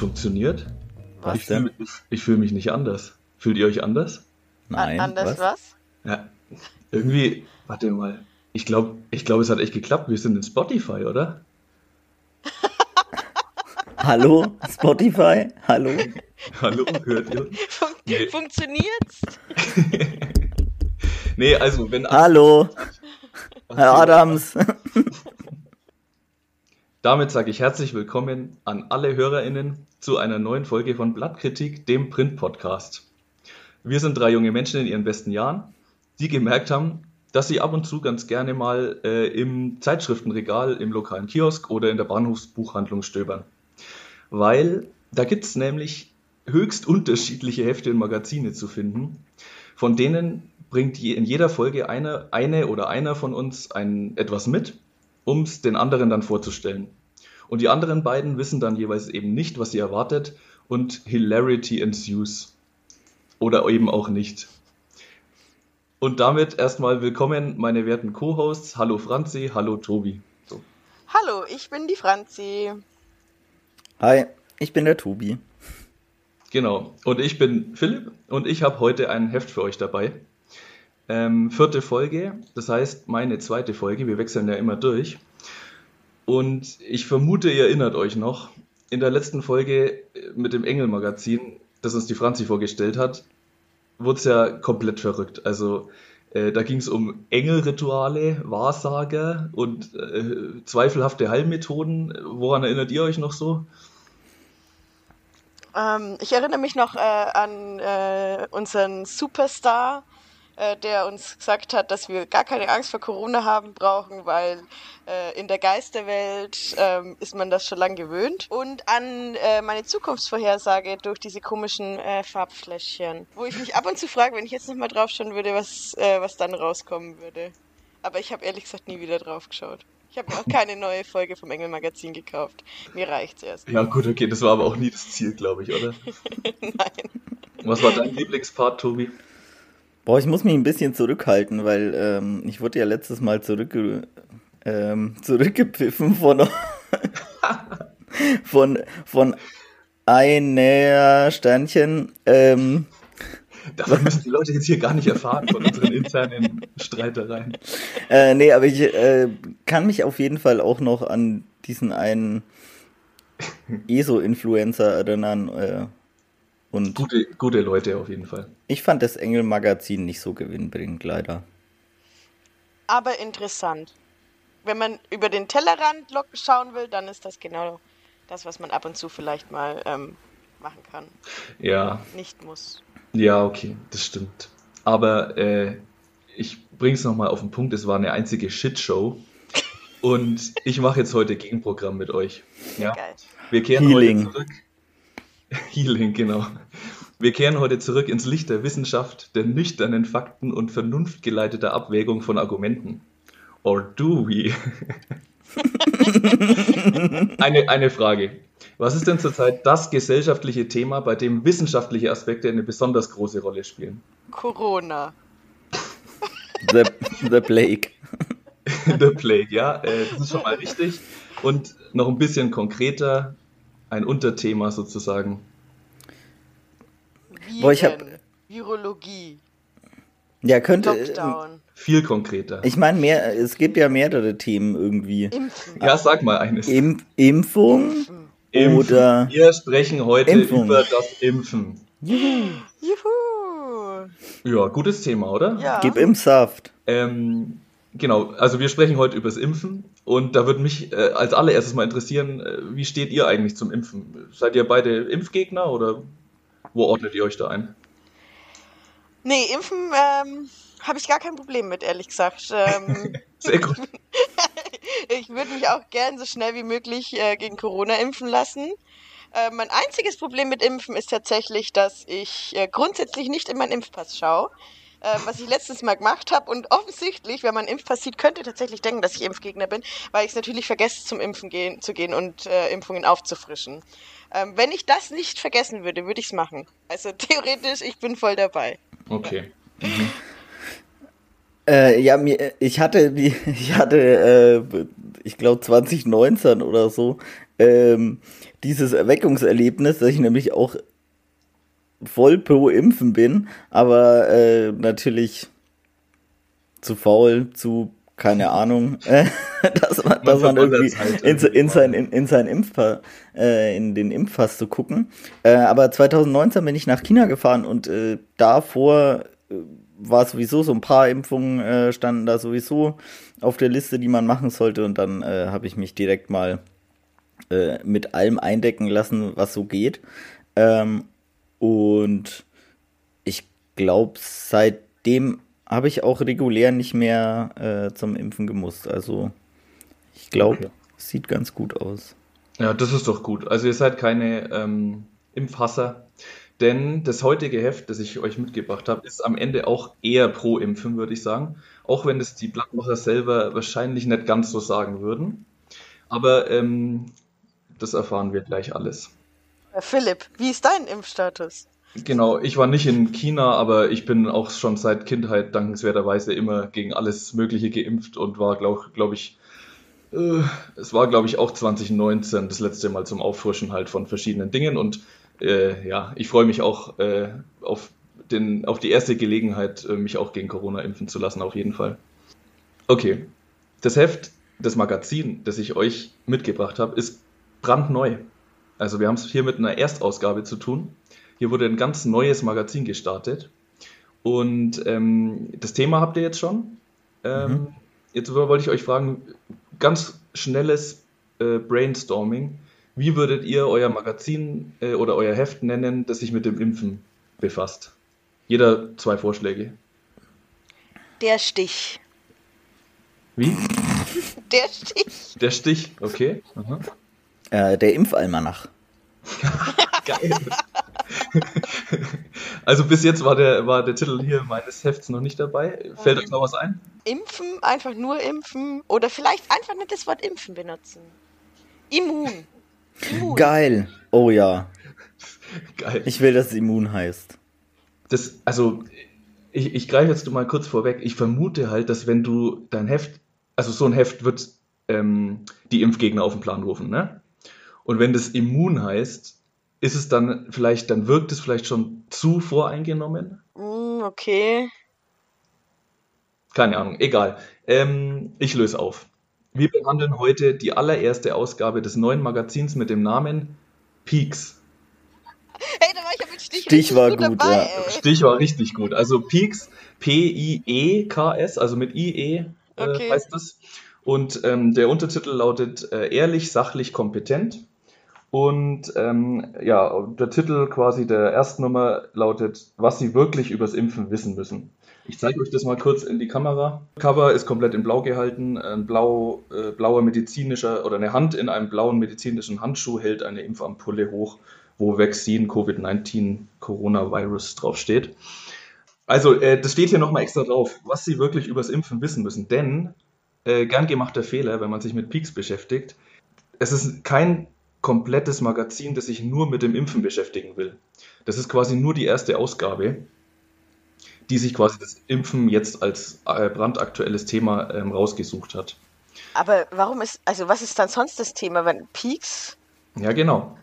Funktioniert? Was Ich fühle denn? mich, ich fühl mich nicht anders. Fühlt ihr euch anders? Nein. An anders was? Ja, irgendwie, warte mal. Ich glaube, ich glaub, es hat echt geklappt. Wir sind in Spotify, oder? Hallo, Spotify? Hallo? Hallo, hört ihr? Fun Nee. Funktioniert's? Nee, also, wenn. Hallo, Herr Adams. Damit sage ich herzlich willkommen an alle HörerInnen zu einer neuen Folge von Blattkritik, dem Print-Podcast. Wir sind drei junge Menschen in ihren besten Jahren, die gemerkt haben, dass sie ab und zu ganz gerne mal äh, im Zeitschriftenregal, im lokalen Kiosk oder in der Bahnhofsbuchhandlung stöbern. Weil da gibt es nämlich höchst unterschiedliche Hefte und Magazine zu finden, von denen bringt in jeder Folge eine, eine oder einer von uns ein, etwas mit, um es den anderen dann vorzustellen. Und die anderen beiden wissen dann jeweils eben nicht, was sie erwartet und Hilarity ensues. Oder eben auch nicht. Und damit erstmal willkommen, meine werten Co-Hosts. Hallo Franzi, hallo Tobi. So. Hallo, ich bin die Franzi. Hi, ich bin der Tobi. Genau. Und ich bin Philipp und ich habe heute ein Heft für euch dabei. Ähm, vierte Folge, das heißt meine zweite Folge. Wir wechseln ja immer durch. Und ich vermute, ihr erinnert euch noch, in der letzten Folge mit dem Engel-Magazin, das uns die Franzi vorgestellt hat, wurde es ja komplett verrückt. Also äh, da ging es um Engelrituale, Wahrsager und äh, zweifelhafte Heilmethoden. Woran erinnert ihr euch noch so? Ähm, ich erinnere mich noch äh, an äh, unseren Superstar, äh, der uns gesagt hat, dass wir gar keine Angst vor Corona haben brauchen, weil äh, in der Geisterwelt ähm, ist man das schon lange gewöhnt. Und an äh, meine Zukunftsvorhersage durch diese komischen äh, Farbfläschchen, wo ich mich ab und zu frage, wenn ich jetzt nochmal drauf schauen würde, was, äh, was dann rauskommen würde. Aber ich habe ehrlich gesagt nie wieder drauf geschaut. Ich habe mir auch keine neue Folge vom Engel Magazin gekauft. Mir reicht's erst. Ja, gut, okay, das war aber auch nie das Ziel, glaube ich, oder? Nein. Was war dein Lieblingspart, Tobi? Boah, ich muss mich ein bisschen zurückhalten, weil ähm, ich wurde ja letztes Mal zurückge ähm, zurückgepfiffen von, von, von einer Sternchen. Ähm, Davon müssen die Leute jetzt hier gar nicht erfahren von unseren internen Streitereien. äh, nee, aber ich äh, kann mich auf jeden Fall auch noch an diesen einen ESO-Influencer erinnern. Äh, und Gute, gute Leute auf jeden Fall. ich fand das Engel-Magazin nicht so gewinnbringend, leider. aber interessant. Wenn man über den Tellerrand schauen will, dann ist das genau das, was man ab und zu vielleicht mal ähm, machen kann. Ja, Nicht muss. ja, okay, das stimmt. Aber äh, ich bring's nochmal auf den Punkt, es war eine einzige Shitshow. Und ich mache jetzt heute Gegenprogramm mit euch. Ja? Geil. Wir kehren Healing. heute zurück. Healing, genau. Wir kehren heute zurück ins Licht der Wissenschaft, der nüchternen Fakten und vernunftgeleiteter Abwägung von Argumenten. Or do we? eine, eine Frage. Was ist denn zurzeit das gesellschaftliche Thema, bei dem wissenschaftliche Aspekte eine besonders große Rolle spielen? Corona. The, the Plague. The Plague, ja, äh, das ist schon mal richtig. Und noch ein bisschen konkreter, ein Unterthema sozusagen. Viren. Boah, ich hab- Virologie. Ja, könnte. Lockdown. Viel konkreter. Ich meine, mehr, es gibt ja mehrere Themen irgendwie. Impfen. Ja, sag mal eines. Imp Impfung Impfen. Oder Wir sprechen heute Impfung. über das Impfen. Juhu. Ja, gutes Thema, oder? Ja. gib Impfsaft. Ähm, genau, also wir sprechen heute über das Impfen und da würde mich äh, als allererstes mal interessieren, äh, wie steht ihr eigentlich zum Impfen? Seid ihr beide Impfgegner oder wo ordnet ihr euch da ein? Nee, Impfen ähm, habe ich gar kein Problem mit, ehrlich gesagt. Ähm, Sehr gut. ich würde mich auch gern so schnell wie möglich äh, gegen Corona impfen lassen. Äh, mein einziges Problem mit Impfen ist tatsächlich, dass ich äh, grundsätzlich nicht in meinen Impfpass schaue. Äh, was ich letztens mal gemacht habe und offensichtlich, wenn man Impfpass sieht, könnte tatsächlich denken, dass ich Impfgegner bin, weil ich es natürlich vergesse, zum Impfen gehen, zu gehen und äh, Impfungen aufzufrischen. Ähm, wenn ich das nicht vergessen würde, würde ich es machen. Also theoretisch, ich bin voll dabei. Okay. Äh, ja, mir, ich hatte, die, ich hatte, äh, ich glaube 2019 oder so, ähm, dieses Erweckungserlebnis, dass ich nämlich auch voll pro Impfen bin, aber äh, natürlich zu faul, zu keine Ahnung, äh, dass man, dass man irgendwie halt in, in, sein, in, in sein Impfpass, äh, in den Impfpass zu gucken. Äh, aber 2019 bin ich nach China gefahren und äh, davor äh, war sowieso so ein paar Impfungen äh, standen da sowieso auf der Liste, die man machen sollte und dann äh, habe ich mich direkt mal äh, mit allem eindecken lassen, was so geht. Ähm, und ich glaube, seitdem habe ich auch regulär nicht mehr äh, zum Impfen gemusst. Also ich glaube, okay. sieht ganz gut aus. Ja, das ist doch gut. Also ihr seid keine ähm, Impfhasser. Denn das heutige Heft, das ich euch mitgebracht habe, ist am Ende auch eher pro Impfen, würde ich sagen. Auch wenn es die Blattmacher selber wahrscheinlich nicht ganz so sagen würden. Aber ähm, das erfahren wir gleich alles. Philipp, wie ist dein Impfstatus? Genau, ich war nicht in China, aber ich bin auch schon seit Kindheit dankenswerterweise immer gegen alles Mögliche geimpft und war, glaube glaub ich, äh, es war, glaube ich, auch 2019 das letzte Mal zum Auffrischen halt von verschiedenen Dingen und äh, ja, ich freue mich auch äh, auf, den, auf die erste Gelegenheit, äh, mich auch gegen Corona impfen zu lassen, auf jeden Fall. Okay, das Heft, das Magazin, das ich euch mitgebracht habe, ist brandneu. Also wir haben es hier mit einer Erstausgabe zu tun. Hier wurde ein ganz neues Magazin gestartet. Und ähm, das Thema habt ihr jetzt schon. Ähm, mhm. Jetzt wollte ich euch fragen, ganz schnelles äh, Brainstorming. Wie würdet ihr euer Magazin äh, oder euer Heft nennen, das sich mit dem Impfen befasst? Jeder zwei Vorschläge. Der Stich. Wie? Der Stich. Der Stich, okay. Äh, der Impfalmanach. Geil. also bis jetzt war der, war der Titel hier meines Hefts noch nicht dabei. Fällt euch noch was ein? Impfen, einfach nur impfen oder vielleicht einfach nicht das Wort impfen benutzen. Immun. Immun. Geil. Oh ja. Geil. Ich will, dass es immun heißt. Das, also, ich, ich greife jetzt mal kurz vorweg. Ich vermute halt, dass wenn du dein Heft, also so ein Heft wird ähm, die Impfgegner auf den Plan rufen, ne? Und wenn das immun heißt, ist es dann vielleicht, dann wirkt es vielleicht schon zu voreingenommen? Mm, okay. Keine Ahnung, egal. Ähm, ich löse auf. Wir behandeln heute die allererste Ausgabe des neuen Magazins mit dem Namen Peaks. Hey, da war ich ja mit Stich, Stich war gut, dabei, ja. Ey. Stich war richtig gut. Also Peaks, P-I-E-K-S, also mit I-E äh, okay. heißt das. Und ähm, der Untertitel lautet äh, Ehrlich, sachlich, kompetent. Und ähm, ja, der Titel quasi der Erstnummer lautet, was Sie wirklich übers Impfen wissen müssen. Ich zeige euch das mal kurz in die Kamera. Cover ist komplett in Blau gehalten. Ein blau, äh, blauer medizinischer oder eine Hand in einem blauen medizinischen Handschuh hält eine Impfampulle hoch, wo Vaccine Covid-19 Coronavirus draufsteht. Also, äh, das steht hier nochmal extra drauf, was Sie wirklich übers Impfen wissen müssen. Denn, äh, gern gemachter Fehler, wenn man sich mit Peaks beschäftigt, es ist kein komplettes Magazin, das sich nur mit dem Impfen beschäftigen will. Das ist quasi nur die erste Ausgabe, die sich quasi das Impfen jetzt als äh, brandaktuelles Thema ähm, rausgesucht hat. Aber warum ist, also was ist dann sonst das Thema, wenn Peaks? Ja, genau.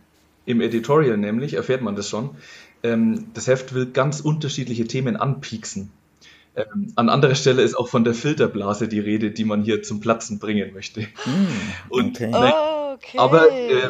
Im Editorial nämlich erfährt man das schon. Ähm, das Heft will ganz unterschiedliche Themen anpieksen. Ähm, an anderer Stelle ist auch von der Filterblase die Rede, die man hier zum Platzen bringen möchte. Mm, okay. Und, oh Okay. Aber äh,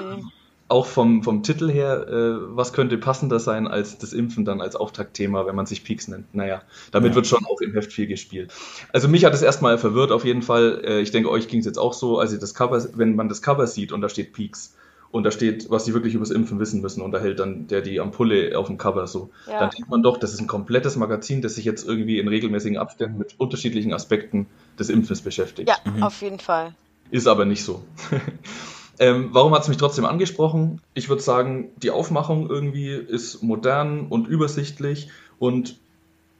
auch vom, vom Titel her, äh, was könnte passender sein als das Impfen dann als Auftaktthema, wenn man sich Peaks nennt? Naja, damit ja. wird schon auch im Heft viel gespielt. Also mich hat es erstmal verwirrt auf jeden Fall. Äh, ich denke, euch ging es jetzt auch so, also das Cover, wenn man das Cover sieht und da steht Peaks und da steht, was sie wirklich übers Impfen wissen müssen und da hält dann der die Ampulle auf dem Cover so. Ja. Dann denkt man doch, das ist ein komplettes Magazin, das sich jetzt irgendwie in regelmäßigen Abständen mit unterschiedlichen Aspekten des Impfens beschäftigt. Ja, mhm. auf jeden Fall. Ist aber nicht so. Ähm, warum hat es mich trotzdem angesprochen? Ich würde sagen, die Aufmachung irgendwie ist modern und übersichtlich und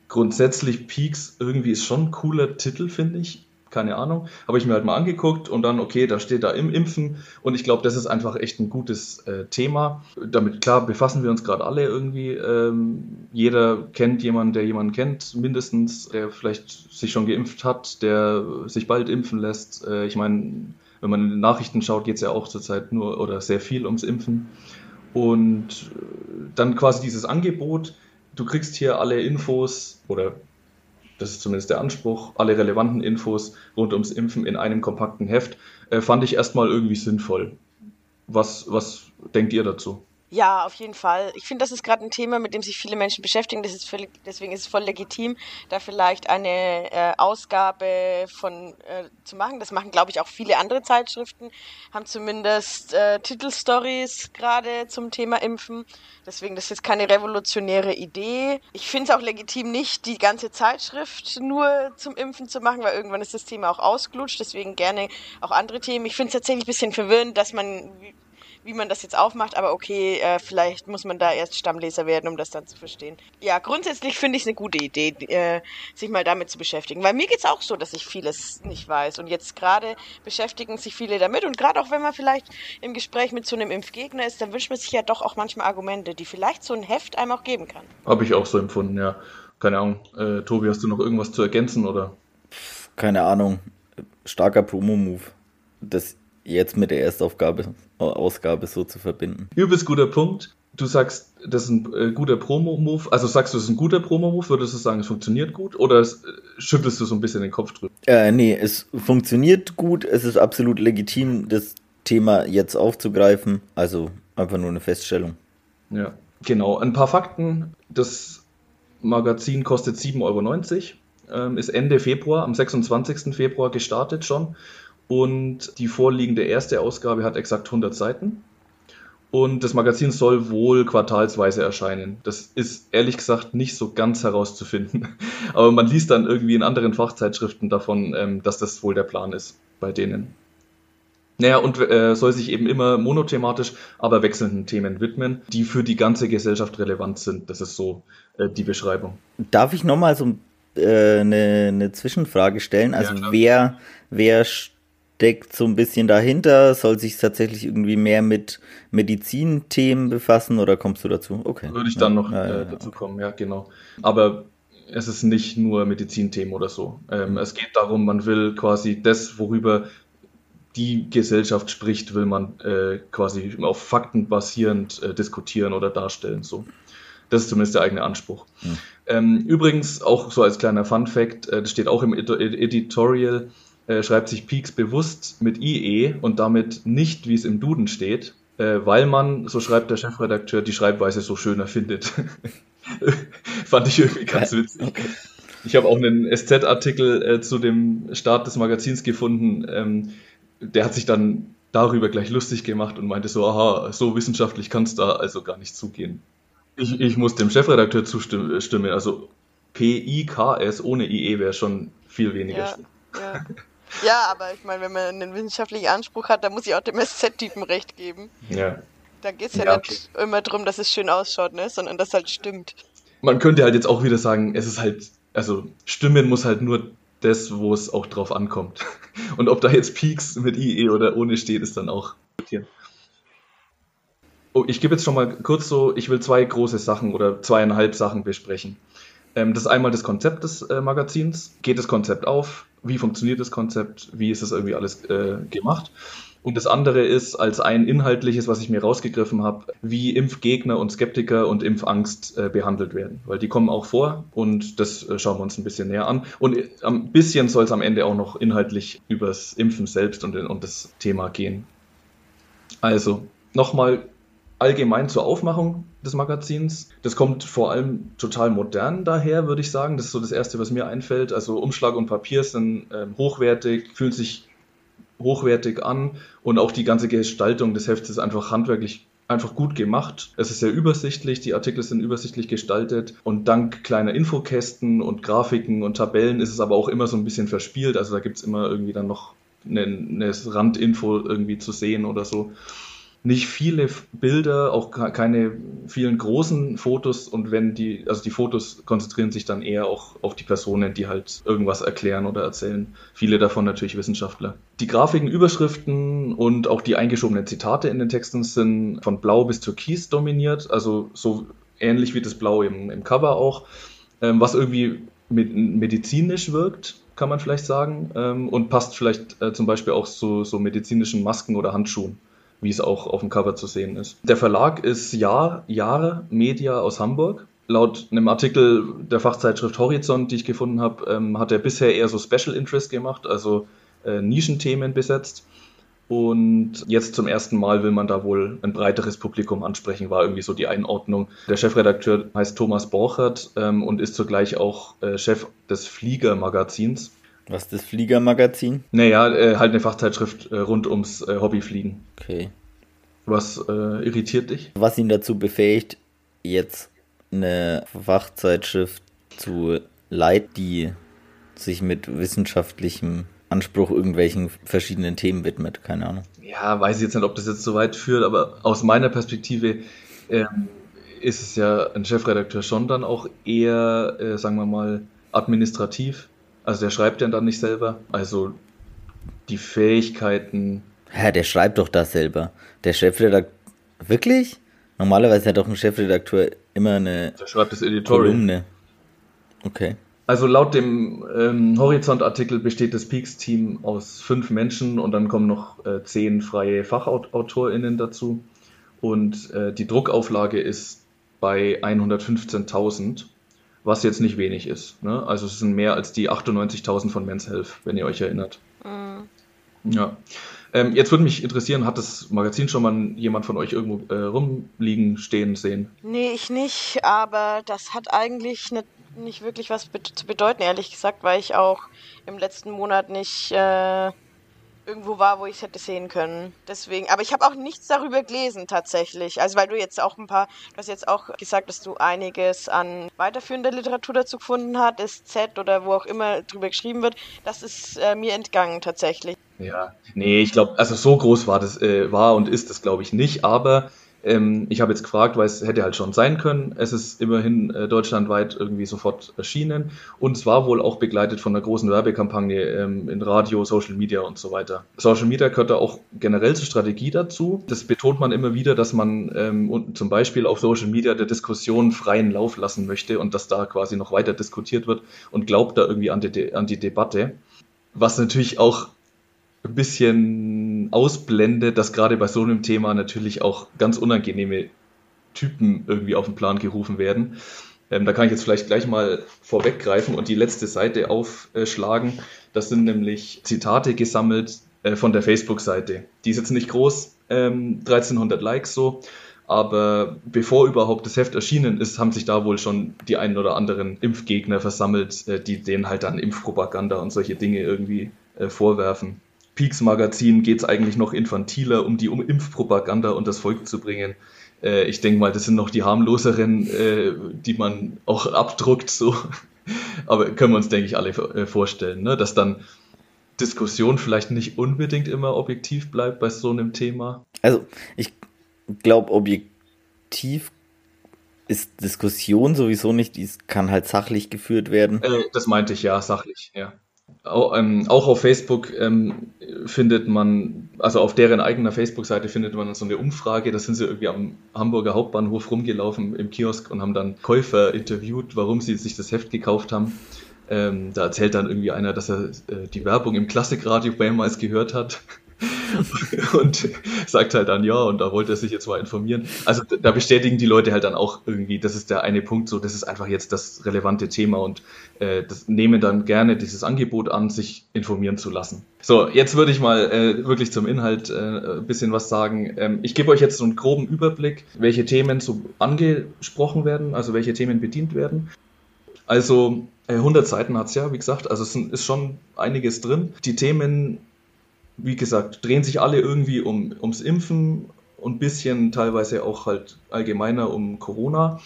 grundsätzlich Peaks irgendwie ist schon ein cooler Titel, finde ich. keine Ahnung. Habe ich mir halt mal angeguckt und dann, okay, da steht da im Impfen und ich glaube, das ist einfach echt ein gutes äh, Thema. Damit, klar, befassen wir uns gerade alle irgendwie. Ähm, jeder kennt jemanden, der jemanden kennt, mindestens, der vielleicht sich schon geimpft hat, der sich bald impfen lässt. Äh, ich meine, wenn man in den Nachrichten schaut, geht es ja auch zurzeit nur oder sehr viel ums Impfen. Und äh, dann quasi dieses Angebot, du kriegst hier alle Infos oder das ist zumindest der Anspruch, alle relevanten Infos rund ums Impfen in einem kompakten Heft, äh, fand ich erstmal irgendwie sinnvoll. Was, was denkt ihr dazu? Ja, auf jeden Fall. Ich finde, das ist gerade ein Thema, mit dem sich viele Menschen beschäftigen. Das ist völlig, deswegen ist es voll legitim, da vielleicht eine äh, Ausgabe von äh, zu machen. Das machen, glaube ich, auch viele andere Zeitschriften, haben zumindest äh, Titelstories gerade zum Thema Impfen. Deswegen, das ist keine revolutionäre Idee. Ich finde es auch legitim, nicht die ganze Zeitschrift nur zum Impfen zu machen, weil irgendwann ist das Thema auch ausgelutscht. Deswegen gerne auch andere Themen. Ich finde es tatsächlich ein bisschen verwirrend, dass man wie man das jetzt aufmacht, aber okay, äh, vielleicht muss man da erst Stammleser werden, um das dann zu verstehen. Ja, grundsätzlich finde ich es eine gute Idee, äh, sich mal damit zu beschäftigen, weil mir geht es auch so, dass ich vieles nicht weiß und jetzt gerade beschäftigen sich viele damit und gerade auch wenn man vielleicht im Gespräch mit so einem Impfgegner ist, dann wünscht man sich ja doch auch manchmal Argumente, die vielleicht so ein Heft einem auch geben kann. Habe ich auch so empfunden, ja. Keine Ahnung. Äh, Tobi, hast du noch irgendwas zu ergänzen oder? Keine Ahnung. Starker Promo-Move. Das jetzt mit der Erstaufgabe Ausgabe so zu verbinden. Übelst guter Punkt. Du sagst, das ist ein äh, guter Promo-Move. Also sagst du, es ist ein guter Promo-Move? Würdest du sagen, es funktioniert gut? Oder es, äh, schüttelst du so ein bisschen den Kopf drüber? Äh, nee, es funktioniert gut. Es ist absolut legitim, das Thema jetzt aufzugreifen. Also einfach nur eine Feststellung. Ja, genau. Ein paar Fakten. Das Magazin kostet 7,90 Euro. Ähm, ist Ende Februar, am 26. Februar gestartet schon. Und die vorliegende erste Ausgabe hat exakt 100 Seiten. Und das Magazin soll wohl quartalsweise erscheinen. Das ist ehrlich gesagt nicht so ganz herauszufinden. Aber man liest dann irgendwie in anderen Fachzeitschriften davon, ähm, dass das wohl der Plan ist bei denen. Naja, und äh, soll sich eben immer monothematisch, aber wechselnden Themen widmen, die für die ganze Gesellschaft relevant sind. Das ist so äh, die Beschreibung. Darf ich nochmal so äh, eine, eine Zwischenfrage stellen? Also ja, wer, wer steckt so ein bisschen dahinter? Soll sich tatsächlich irgendwie mehr mit Medizinthemen befassen oder kommst du dazu? Okay. Würde ich dann ja, noch ja, äh, dazu okay. kommen, ja, genau. Aber es ist nicht nur Medizinthemen oder so. Ähm, es geht darum, man will quasi das, worüber die Gesellschaft spricht, will man äh, quasi auf Fakten basierend äh, diskutieren oder darstellen. So. Das ist zumindest der eigene Anspruch. Hm. Ähm, übrigens, auch so als kleiner Fun Fact, äh, das steht auch im Editorial, äh, schreibt sich Peaks bewusst mit IE und damit nicht, wie es im Duden steht, äh, weil man, so schreibt der Chefredakteur, die Schreibweise so schöner findet. Fand ich irgendwie ganz witzig. Okay. Ich habe auch einen SZ-Artikel äh, zu dem Start des Magazins gefunden. Ähm, der hat sich dann darüber gleich lustig gemacht und meinte so, aha, so wissenschaftlich kann es da also gar nicht zugehen. Ich, ich muss dem Chefredakteur zustimmen. Also P-I-K-S ohne IE wäre schon viel weniger ja, Ja. Ja, aber ich meine, wenn man einen wissenschaftlichen Anspruch hat, dann muss ich auch dem SZ-Typen recht geben. Ja. Da geht es ja, ja, nicht okay. immer darum, dass es schön ausschaut, ne? sondern dass es halt stimmt. Man könnte halt jetzt auch wieder sagen, es ist halt, also stimmen muss halt nur das, wo es auch drauf ankommt. Und ob da jetzt Peaks mit IE oder ohne steht, ist dann auch. Oh, ich gebe jetzt schon mal kurz so, ich will zwei große Sachen oder zweieinhalb Sachen besprechen. Ähm, das ist einmal das Konzept des äh, Magazins. Geht das Konzept auf? Wie funktioniert das Konzept? Wie ist das irgendwie alles äh, gemacht? Und das andere ist als ein inhaltliches, was ich mir rausgegriffen habe, wie Impfgegner und Skeptiker und Impfangst äh, behandelt werden. Weil die kommen auch vor und das äh, schauen wir uns ein bisschen näher an. Und äh, ein bisschen soll es am Ende auch noch inhaltlich übers Impfen selbst und, und das Thema gehen. Also nochmal allgemein zur Aufmachung des Magazins. Das kommt vor allem total modern daher, würde ich sagen. Das ist so das Erste, was mir einfällt. Also Umschlag und Papier sind äh, hochwertig, fühlen sich hochwertig an und auch die ganze Gestaltung des Hefts ist einfach handwerklich einfach gut gemacht. Es ist sehr übersichtlich, die Artikel sind übersichtlich gestaltet und dank kleiner Infokästen und Grafiken und Tabellen ist es aber auch immer so ein bisschen verspielt. Also da gibt es immer irgendwie dann noch eine, eine Randinfo irgendwie zu sehen oder so. Nicht viele Bilder, auch keine vielen großen Fotos. Und wenn die, also die Fotos konzentrieren sich dann eher auch auf die Personen, die halt irgendwas erklären oder erzählen. Viele davon natürlich Wissenschaftler. Die Grafiken, Überschriften und auch die eingeschobenen Zitate in den Texten sind von Blau bis Türkis dominiert, also so ähnlich wie das Blau im, im Cover auch, ähm, was irgendwie mit, medizinisch wirkt kann man vielleicht sagen, ähm, und passt vielleicht äh, zum Beispiel auch zu so medizinischen Masken oder Handschuhen wie es auch auf dem Cover zu sehen ist. Der Verlag ist Jahr, Jahre Media aus Hamburg. Laut einem Artikel der Fachzeitschrift Horizont, die ich gefunden habe, ähm, hat er bisher eher so Special Interest gemacht, also äh, Nischenthemen besetzt. Und jetzt zum ersten Mal will man da wohl ein breiteres Publikum ansprechen, war irgendwie so die Einordnung. Der Chefredakteur heißt Thomas Borchert ähm, und ist zugleich auch äh, Chef des Flieger-Magazins. Was ist das Fliegermagazin? Naja, äh, halt eine Fachzeitschrift äh, rund ums äh, Hobbyfliegen. Okay. Was äh, irritiert dich? Was ihn dazu befähigt, jetzt eine Fachzeitschrift zu leiten, die sich mit wissenschaftlichem Anspruch irgendwelchen verschiedenen Themen widmet. Keine Ahnung. Ja, weiß ich jetzt nicht, ob das jetzt so weit führt, aber aus meiner Perspektive ähm, ist es ja ein Chefredakteur schon dann auch eher, äh, sagen wir mal, administrativ also der schreibt ja dann nicht selber. Also die Fähigkeiten. Ja, der schreibt doch das selber. Der Chefredakteur. Wirklich? Normalerweise hat doch ein Chefredakteur immer eine. Der schreibt das Editorial. Kolumne. Okay. Also laut dem ähm, Horizont-Artikel besteht das Peaks-Team aus fünf Menschen und dann kommen noch äh, zehn freie FachautorInnen dazu. Und äh, die Druckauflage ist bei 115.000 was jetzt nicht wenig ist. Ne? Also es sind mehr als die 98.000 von Men's Health, wenn ihr euch erinnert. Mhm. Ja. Ähm, jetzt würde mich interessieren, hat das Magazin schon mal jemand von euch irgendwo äh, rumliegen, stehen, sehen? Nee, ich nicht, aber das hat eigentlich nicht, nicht wirklich was be zu bedeuten, ehrlich gesagt, weil ich auch im letzten Monat nicht äh, irgendwo war, wo ich es hätte sehen können. Deswegen, aber ich habe auch nichts darüber gelesen tatsächlich. Also weil du jetzt auch ein paar, du hast jetzt auch gesagt, dass du einiges an weiterführender Literatur dazu gefunden hast, SZ oder wo auch immer drüber geschrieben wird. Das ist äh, mir entgangen tatsächlich. Ja, nee, ich glaube, also so groß war das, äh, war und ist das, glaube ich, nicht, aber ich habe jetzt gefragt, weil es hätte halt schon sein können. Es ist immerhin äh, deutschlandweit irgendwie sofort erschienen und es war wohl auch begleitet von einer großen Werbekampagne ähm, in Radio, Social Media und so weiter. Social Media gehört da auch generell zur Strategie dazu. Das betont man immer wieder, dass man ähm, zum Beispiel auf Social Media der Diskussion freien Lauf lassen möchte und dass da quasi noch weiter diskutiert wird und glaubt da irgendwie an die, an die Debatte. Was natürlich auch ein bisschen ausblendet, dass gerade bei so einem Thema natürlich auch ganz unangenehme Typen irgendwie auf den Plan gerufen werden. Ähm, da kann ich jetzt vielleicht gleich mal vorweggreifen und die letzte Seite aufschlagen. Das sind nämlich Zitate gesammelt äh, von der Facebook-Seite. Die ist jetzt nicht groß, ähm, 1300 Likes so, aber bevor überhaupt das Heft erschienen ist, haben sich da wohl schon die einen oder anderen Impfgegner versammelt, äh, die denen halt dann Impfpropaganda und solche Dinge irgendwie äh, vorwerfen. Peaks Magazin geht es eigentlich noch infantiler, um die Impfpropaganda und das Volk zu bringen. Äh, ich denke mal, das sind noch die harmloseren, äh, die man auch abdruckt, so. Aber können wir uns, denke ich, alle äh, vorstellen, ne? dass dann Diskussion vielleicht nicht unbedingt immer objektiv bleibt bei so einem Thema. Also, ich glaube, objektiv ist Diskussion sowieso nicht, die kann halt sachlich geführt werden. Äh, das meinte ich ja, sachlich, ja. Auch, ähm, auch auf Facebook ähm, findet man, also auf deren eigener Facebook-Seite findet man so eine Umfrage. Da sind sie irgendwie am Hamburger Hauptbahnhof rumgelaufen im Kiosk und haben dann Käufer interviewt, warum sie sich das Heft gekauft haben. Ähm, da erzählt dann irgendwie einer, dass er äh, die Werbung im Klassikradio mehrmals gehört hat. Und sagt halt dann ja und da wollte er sich jetzt mal informieren. Also da bestätigen die Leute halt dann auch irgendwie, das ist der eine Punkt, so das ist einfach jetzt das relevante Thema und äh, das nehmen dann gerne dieses Angebot an, sich informieren zu lassen. So, jetzt würde ich mal äh, wirklich zum Inhalt äh, ein bisschen was sagen. Ähm, ich gebe euch jetzt so einen groben Überblick, welche Themen so angesprochen werden, also welche Themen bedient werden. Also 100 äh, Seiten hat es ja, wie gesagt, also es ist schon einiges drin. Die Themen wie gesagt, drehen sich alle irgendwie um, ums Impfen und ein bisschen teilweise auch halt allgemeiner um Corona.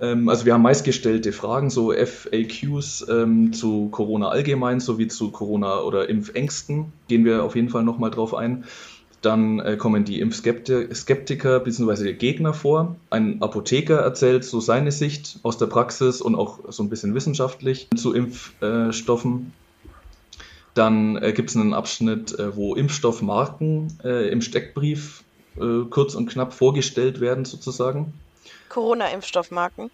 Ähm, also wir haben meistgestellte Fragen, so FAQs ähm, zu Corona allgemein sowie zu Corona oder Impfängsten. Gehen wir auf jeden Fall nochmal drauf ein. Dann äh, kommen die Impfskeptiker bzw. Gegner vor. Ein Apotheker erzählt so seine Sicht aus der Praxis und auch so ein bisschen wissenschaftlich zu Impfstoffen. Dann äh, gibt es einen Abschnitt, äh, wo Impfstoffmarken äh, im Steckbrief äh, kurz und knapp vorgestellt werden, sozusagen. Corona-Impfstoffmarken?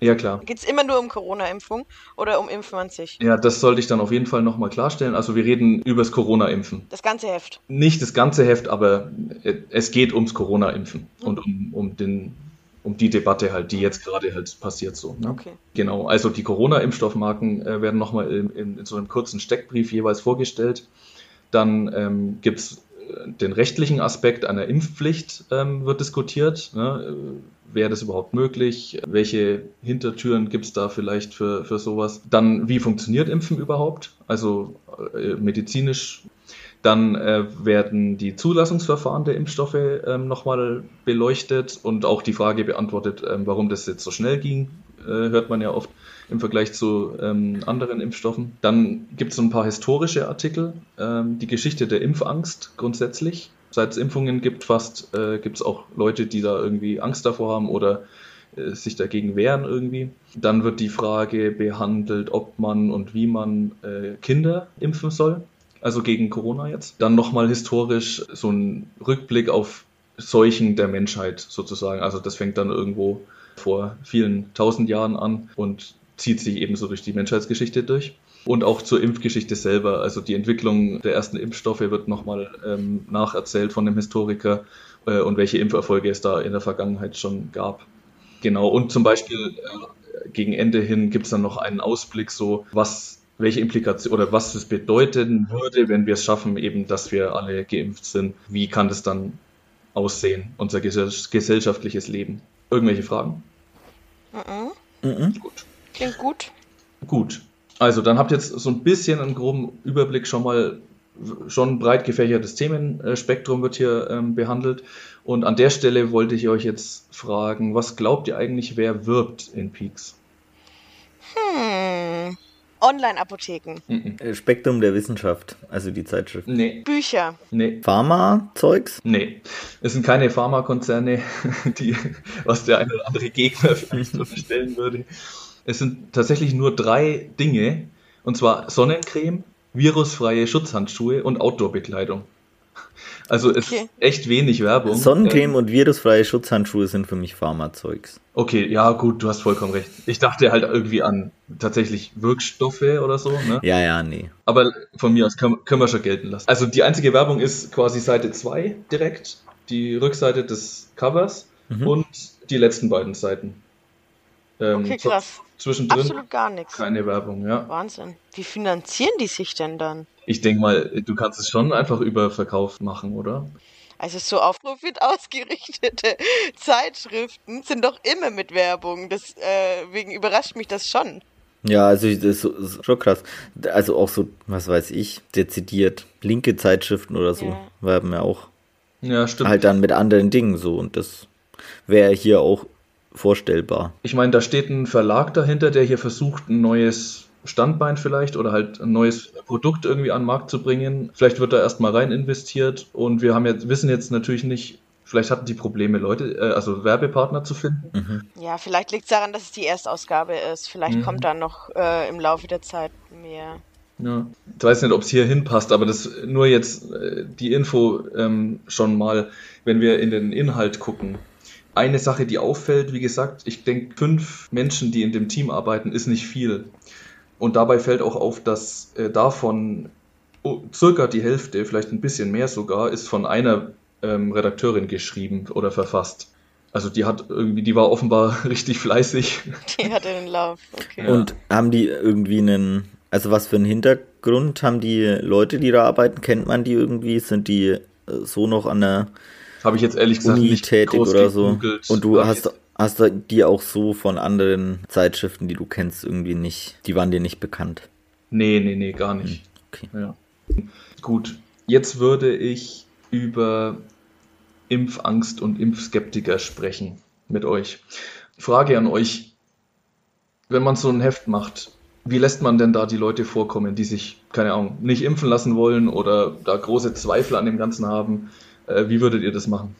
Ja, klar. Geht es immer nur um Corona-Impfung oder um Impfen an sich? Ja, das sollte ich dann auf jeden Fall nochmal klarstellen. Also wir reden übers Corona-Impfen. Das ganze Heft? Nicht das ganze Heft, aber äh, es geht ums Corona-Impfen mhm. und um, um, den, um die Debatte halt, die jetzt gerade halt passiert so. Ne? Okay. Genau, also die Corona-Impfstoffmarken äh, werden nochmal in, in, in so einem kurzen Steckbrief jeweils vorgestellt. Dann ähm, gibt es den rechtlichen Aspekt einer Impfpflicht ähm, wird diskutiert. Ne? Wäre das überhaupt möglich? Welche Hintertüren gibt es da vielleicht für, für sowas? Dann, wie funktioniert Impfen überhaupt? Also äh, medizinisch. Dann äh, werden die Zulassungsverfahren der Impfstoffe ähm, nochmal beleuchtet und auch die Frage beantwortet, ähm, warum das jetzt so schnell ging, äh, hört man ja oft im Vergleich zu ähm, anderen Impfstoffen. Dann gibt es ein paar historische Artikel, ähm, die Geschichte der Impfangst grundsätzlich. Seit es Impfungen gibt, fast äh, gibt es auch Leute, die da irgendwie Angst davor haben oder äh, sich dagegen wehren irgendwie. Dann wird die Frage behandelt, ob man und wie man äh, Kinder impfen soll, also gegen Corona jetzt. Dann nochmal historisch so ein Rückblick auf Seuchen der Menschheit sozusagen. Also das fängt dann irgendwo vor vielen tausend Jahren an und zieht sich ebenso durch die Menschheitsgeschichte durch. Und auch zur Impfgeschichte selber. Also die Entwicklung der ersten Impfstoffe wird nochmal ähm, nacherzählt von dem Historiker äh, und welche Impferfolge es da in der Vergangenheit schon gab. Genau, und zum Beispiel äh, gegen Ende hin gibt es dann noch einen Ausblick, so was, welche Implikation oder was es bedeuten würde, wenn wir es schaffen, eben, dass wir alle geimpft sind. Wie kann das dann aussehen, unser gesellschaftliches Leben? Irgendwelche Fragen? Mhm. Mhm. Gut. Klingt gut. Gut. Also dann habt ihr jetzt so ein bisschen einen groben Überblick schon mal, schon ein breit gefächertes Themenspektrum wird hier ähm, behandelt. Und an der Stelle wollte ich euch jetzt fragen, was glaubt ihr eigentlich, wer wirbt in Peaks? Hm. Online-Apotheken. Mhm. Spektrum der Wissenschaft, also die Zeitschrift. Nee. Bücher. Nee. Pharma-Zeugs? Nee. Es sind keine Pharmakonzerne, die, was der eine oder andere Gegner vielleicht unterstellen würde. Es sind tatsächlich nur drei Dinge, und zwar Sonnencreme, virusfreie Schutzhandschuhe und Outdoor-Bekleidung. Also es okay. ist echt wenig Werbung. Sonnencreme ähm, und virusfreie Schutzhandschuhe sind für mich Pharmazeugs. Okay, ja gut, du hast vollkommen recht. Ich dachte halt irgendwie an tatsächlich Wirkstoffe oder so. Ne? Ja, ja, nee. Aber von mir aus können, können wir schon gelten lassen. Also die einzige Werbung ist quasi Seite 2 direkt, die Rückseite des Covers mhm. und die letzten beiden Seiten. Ähm, okay, krass. Zwischendrin Absolut gar nichts. Keine Werbung, ja. Wahnsinn. Wie finanzieren die sich denn dann? Ich denke mal, du kannst es schon einfach über Verkauf machen, oder? Also so auf Profit ausgerichtete Zeitschriften sind doch immer mit Werbung. Deswegen äh, überrascht mich das schon. Ja, also das ist schon krass. Also auch so, was weiß ich, dezidiert linke Zeitschriften oder so ja. werben ja auch. Ja, stimmt. Halt dann mit anderen Dingen so und das wäre hier auch vorstellbar. Ich meine, da steht ein Verlag dahinter, der hier versucht, ein neues Standbein vielleicht oder halt ein neues Produkt irgendwie an den Markt zu bringen. Vielleicht wird da erstmal rein investiert und wir haben jetzt, wissen jetzt natürlich nicht, vielleicht hatten die Probleme, Leute, äh, also Werbepartner zu finden. Mhm. Ja, vielleicht liegt es daran, dass es die Erstausgabe ist. Vielleicht mhm. kommt da noch äh, im Laufe der Zeit mehr. Ja. Ich weiß nicht, ob es hier hinpasst, aber das nur jetzt äh, die Info ähm, schon mal, wenn wir in den Inhalt gucken. Eine Sache, die auffällt, wie gesagt, ich denke, fünf Menschen, die in dem Team arbeiten, ist nicht viel. Und dabei fällt auch auf, dass äh, davon oh, circa die Hälfte, vielleicht ein bisschen mehr sogar, ist von einer ähm, Redakteurin geschrieben oder verfasst. Also die hat irgendwie, die war offenbar richtig fleißig. Die hatte den Lauf, okay. Und haben die irgendwie einen, also was für einen Hintergrund haben die Leute, die da arbeiten? Kennt man die irgendwie? Sind die äh, so noch an der Habe ich jetzt ehrlich gesagt Uni nicht tätig oder so? Und du hast Hast die auch so von anderen Zeitschriften, die du kennst, irgendwie nicht, die waren dir nicht bekannt? Nee, nee, nee, gar nicht. Hm, okay. Ja. Gut, jetzt würde ich über Impfangst und Impfskeptiker sprechen mit euch. Frage an euch, wenn man so ein Heft macht, wie lässt man denn da die Leute vorkommen, die sich, keine Ahnung, nicht impfen lassen wollen oder da große Zweifel an dem Ganzen haben? Äh, wie würdet ihr das machen?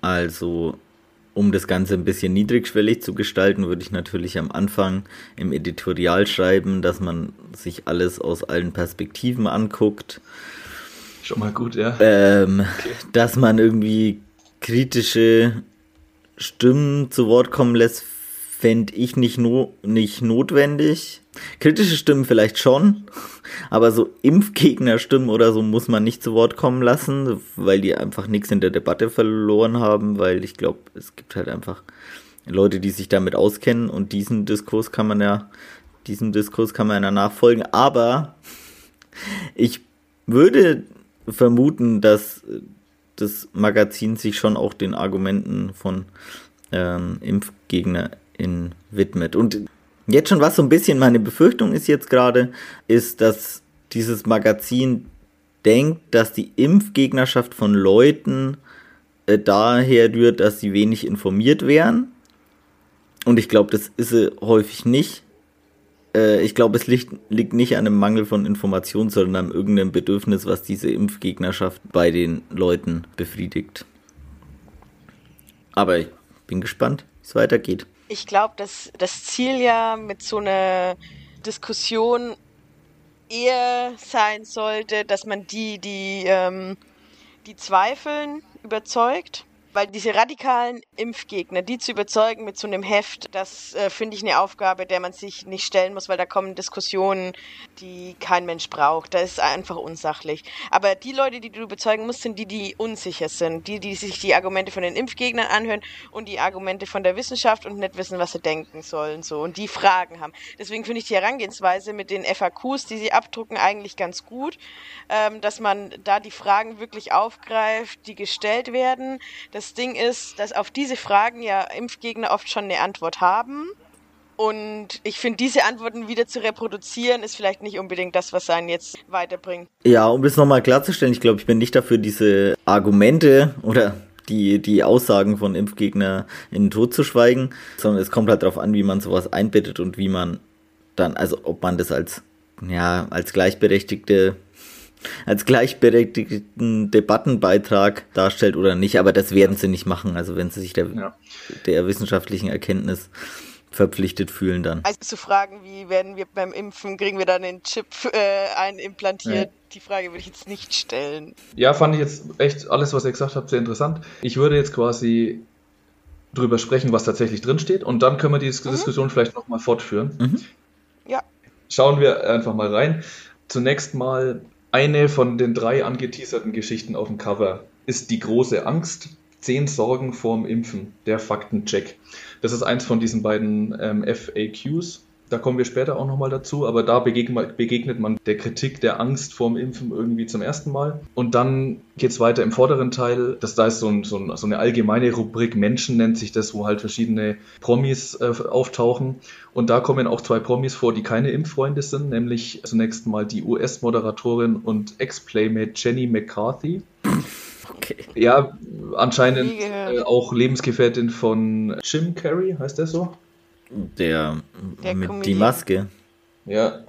Also, um das Ganze ein bisschen niedrigschwellig zu gestalten, würde ich natürlich am Anfang im Editorial schreiben, dass man sich alles aus allen Perspektiven anguckt. Schon mal gut, ja. Ähm, okay. Dass man irgendwie kritische Stimmen zu Wort kommen lässt, fände ich nicht, no nicht notwendig. Kritische Stimmen vielleicht schon, aber so Impfgegnerstimmen oder so muss man nicht zu Wort kommen lassen, weil die einfach nichts in der Debatte verloren haben, weil ich glaube, es gibt halt einfach Leute, die sich damit auskennen und diesen Diskurs kann man ja, diesem Diskurs kann man ja nachfolgen, aber ich würde vermuten, dass das Magazin sich schon auch den Argumenten von ähm, ImpfgegnerInnen widmet. Und jetzt schon was so ein bisschen meine Befürchtung ist jetzt gerade, ist, dass dieses Magazin denkt, dass die Impfgegnerschaft von Leuten äh, daher rührt, dass sie wenig informiert wären. Und ich glaube, das ist sie häufig nicht. Äh, ich glaube, es liegt, liegt nicht an einem Mangel von Informationen, sondern an irgendeinem Bedürfnis, was diese Impfgegnerschaft bei den Leuten befriedigt. Aber ich bin gespannt, wie es weitergeht. Ich glaube, dass das Ziel ja mit so einer Diskussion eher sein sollte, dass man die, die, ähm, die zweifeln, überzeugt weil diese radikalen Impfgegner, die zu überzeugen mit so einem Heft, das äh, finde ich eine Aufgabe, der man sich nicht stellen muss, weil da kommen Diskussionen, die kein Mensch braucht. Das ist einfach unsachlich. Aber die Leute, die du überzeugen musst, sind die, die unsicher sind, die, die sich die Argumente von den Impfgegnern anhören und die Argumente von der Wissenschaft und nicht wissen, was sie denken sollen, so und die Fragen haben. Deswegen finde ich die Herangehensweise mit den FAQs, die sie abdrucken, eigentlich ganz gut, ähm, dass man da die Fragen wirklich aufgreift, die gestellt werden. Das das Ding ist, dass auf diese Fragen ja Impfgegner oft schon eine Antwort haben. Und ich finde, diese Antworten wieder zu reproduzieren, ist vielleicht nicht unbedingt das, was einen jetzt weiterbringt. Ja, um das nochmal klarzustellen, ich glaube, ich bin nicht dafür, diese Argumente oder die, die Aussagen von Impfgegner in den Tod zu schweigen, sondern es kommt halt darauf an, wie man sowas einbettet und wie man dann, also ob man das als, ja, als gleichberechtigte als gleichberechtigten Debattenbeitrag darstellt oder nicht, aber das werden sie nicht machen. Also wenn sie sich der, ja. der wissenschaftlichen Erkenntnis verpflichtet fühlen dann. Also zu fragen, wie werden wir beim Impfen, kriegen wir dann den Chip äh, einimplantiert, ja. die Frage würde ich jetzt nicht stellen. Ja, fand ich jetzt echt alles, was ihr gesagt habt, sehr interessant. Ich würde jetzt quasi drüber sprechen, was tatsächlich drinsteht und dann können wir die mhm. Diskussion vielleicht nochmal fortführen. Mhm. Ja. Schauen wir einfach mal rein. Zunächst mal eine von den drei angeteaserten Geschichten auf dem Cover ist die große Angst. Zehn Sorgen vorm Impfen, der Faktencheck. Das ist eins von diesen beiden ähm, FAQs. Da kommen wir später auch nochmal dazu, aber da begegnet man der Kritik der Angst vorm Impfen irgendwie zum ersten Mal. Und dann geht es weiter im vorderen Teil. Das, da ist so, ein, so, ein, so, eine allgemeine Rubrik Menschen nennt sich das, wo halt verschiedene Promis äh, auftauchen. Und da kommen auch zwei Promis vor, die keine Impffreunde sind, nämlich zunächst mal die US-Moderatorin und Ex-Playmate Jenny McCarthy. Okay. Ja, anscheinend äh, auch Lebensgefährtin von Jim Carrey, heißt der so? Der, der mit Comedian. die Maske. Ja.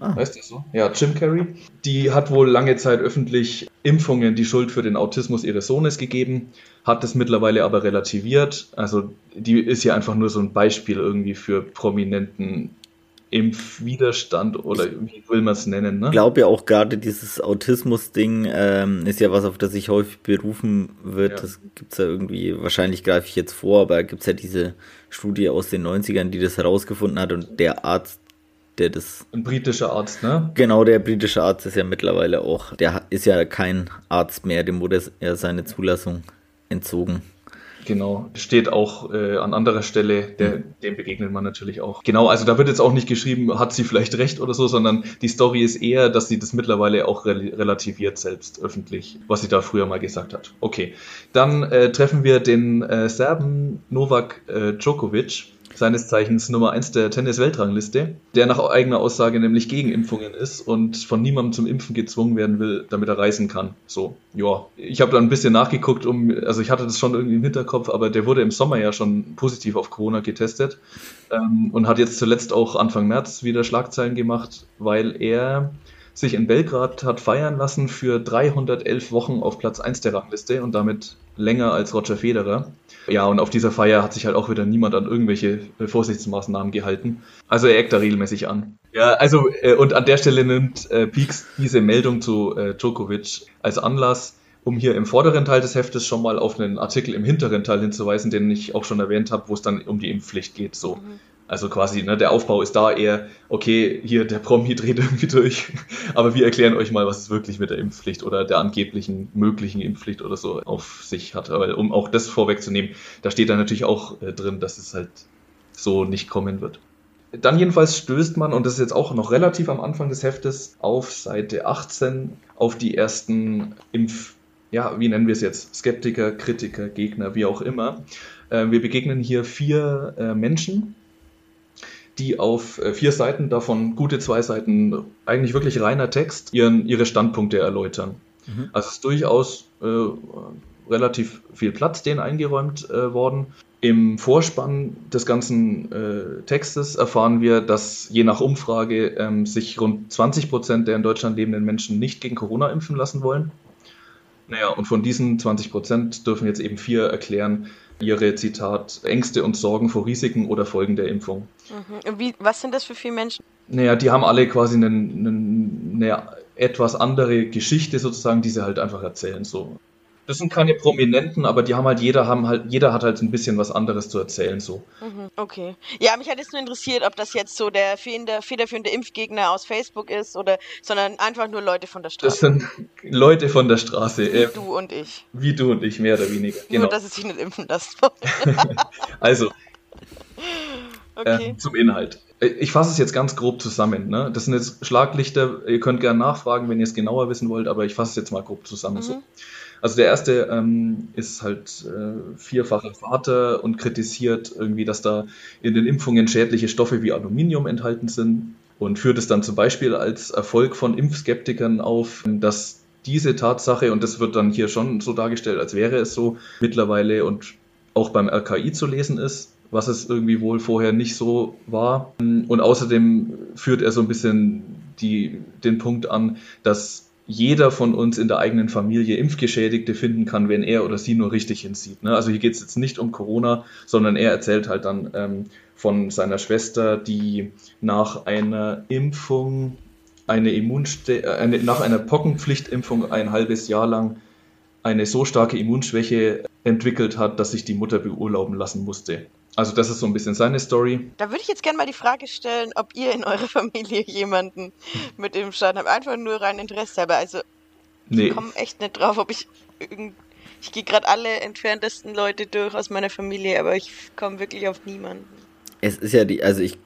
Ah. Heißt das so? Ja, Jim Carrey. Die hat wohl lange Zeit öffentlich Impfungen die Schuld für den Autismus ihres Sohnes gegeben, hat es mittlerweile aber relativiert. Also die ist ja einfach nur so ein Beispiel irgendwie für prominenten Impfwiderstand oder wie will man es nennen. Ne? Ich glaube ja auch gerade dieses Autismus-Ding ähm, ist ja was, auf das sich häufig berufen wird. Ja. Das gibt es ja irgendwie, wahrscheinlich greife ich jetzt vor, aber gibt es ja diese Studie aus den 90ern, die das herausgefunden hat und der Arzt, der das. Ein britischer Arzt, ne? Genau, der britische Arzt ist ja mittlerweile auch, der ist ja kein Arzt mehr, dem wurde er seine Zulassung entzogen. Genau, steht auch äh, an anderer Stelle, der, dem begegnet man natürlich auch. Genau, also da wird jetzt auch nicht geschrieben, hat sie vielleicht recht oder so, sondern die Story ist eher, dass sie das mittlerweile auch re relativiert selbst öffentlich, was sie da früher mal gesagt hat. Okay, dann äh, treffen wir den äh, Serben Novak äh, Djokovic seines Zeichens Nummer 1 der Tennis-Weltrangliste, der nach eigener Aussage nämlich gegen Impfungen ist und von niemandem zum Impfen gezwungen werden will, damit er reisen kann. So, ja. Ich habe da ein bisschen nachgeguckt, um, also ich hatte das schon irgendwie im Hinterkopf, aber der wurde im Sommer ja schon positiv auf Corona getestet ähm, und hat jetzt zuletzt auch Anfang März wieder Schlagzeilen gemacht, weil er sich in Belgrad hat feiern lassen für 311 Wochen auf Platz 1 der Rangliste und damit länger als Roger Federer. Ja, und auf dieser Feier hat sich halt auch wieder niemand an irgendwelche Vorsichtsmaßnahmen gehalten. Also er eckt da regelmäßig an. Ja, also äh, und an der Stelle nimmt äh, Peaks diese Meldung zu äh, Djokovic als Anlass, um hier im vorderen Teil des Heftes schon mal auf einen Artikel im hinteren Teil hinzuweisen, den ich auch schon erwähnt habe, wo es dann um die Impfpflicht geht. So. Mhm. Also quasi, ne, der Aufbau ist da eher, okay, hier der Promi dreht irgendwie durch, aber wir erklären euch mal, was es wirklich mit der Impfpflicht oder der angeblichen möglichen Impfpflicht oder so auf sich hat. Aber um auch das vorwegzunehmen, da steht dann natürlich auch äh, drin, dass es halt so nicht kommen wird. Dann jedenfalls stößt man, und das ist jetzt auch noch relativ am Anfang des Heftes, auf Seite 18 auf die ersten Impf, ja, wie nennen wir es jetzt? Skeptiker, Kritiker, Gegner, wie auch immer. Äh, wir begegnen hier vier äh, Menschen, die auf äh, vier Seiten, davon gute zwei Seiten, eigentlich wirklich reiner Text, ihren, ihre Standpunkte erläutern. Mhm. Also es ist durchaus äh, relativ viel Platz denen eingeräumt äh, worden. Im Vorspann des ganzen äh, Textes erfahren wir, dass je nach Umfrage ähm, sich rund 20 Prozent der in Deutschland lebenden Menschen nicht gegen Corona impfen lassen wollen. Naja, und von diesen 20 Prozent dürfen jetzt eben vier erklären, ihre, Zitat, Ängste und Sorgen vor Risiken oder Folgen der Impfung. Mhm. Wie, was sind das für vier Menschen? Naja, die haben alle quasi eine, eine, eine etwas andere Geschichte sozusagen, die sie halt einfach erzählen. So das sind keine Prominenten, aber die haben halt, jeder haben halt, jeder hat halt ein bisschen was anderes zu erzählen, so. Mhm, okay. Ja, mich hat jetzt nur interessiert, ob das jetzt so der federführende Impfgegner aus Facebook ist oder, sondern einfach nur Leute von der Straße. Das sind Leute von der Straße. Wie äh, du und ich. Wie du und ich, mehr oder weniger. Genau. Nur, dass es sich nicht impfen lässt. also. Okay. Äh, zum Inhalt. Ich fasse es jetzt ganz grob zusammen. Ne? Das sind jetzt Schlaglichter. Ihr könnt gerne nachfragen, wenn ihr es genauer wissen wollt, aber ich fasse es jetzt mal grob zusammen. Mhm. So. Also der erste ähm, ist halt äh, vierfacher Vater und kritisiert irgendwie, dass da in den Impfungen schädliche Stoffe wie Aluminium enthalten sind und führt es dann zum Beispiel als Erfolg von Impfskeptikern auf, dass diese Tatsache, und das wird dann hier schon so dargestellt, als wäre es so, mittlerweile und auch beim RKI zu lesen ist, was es irgendwie wohl vorher nicht so war. Und außerdem führt er so ein bisschen die, den Punkt an, dass jeder von uns in der eigenen Familie Impfgeschädigte finden kann, wenn er oder sie nur richtig hinsieht. Ne? Also hier geht es jetzt nicht um Corona, sondern er erzählt halt dann ähm, von seiner Schwester, die nach einer Impfung, eine Immunste äh, eine, nach einer Pockenpflichtimpfung ein halbes Jahr lang eine so starke Immunschwäche entwickelt hat, dass sich die Mutter beurlauben lassen musste. Also das ist so ein bisschen seine Story. Da würde ich jetzt gerne mal die Frage stellen, ob ihr in eurer Familie jemanden mit dem Schaden habt. Einfach nur rein Interesse halber. Also nee. ich komme echt nicht drauf, ob ich irgend... Ich gehe gerade alle entferntesten Leute durch aus meiner Familie, aber ich komme wirklich auf niemanden. Es ist ja die, also ich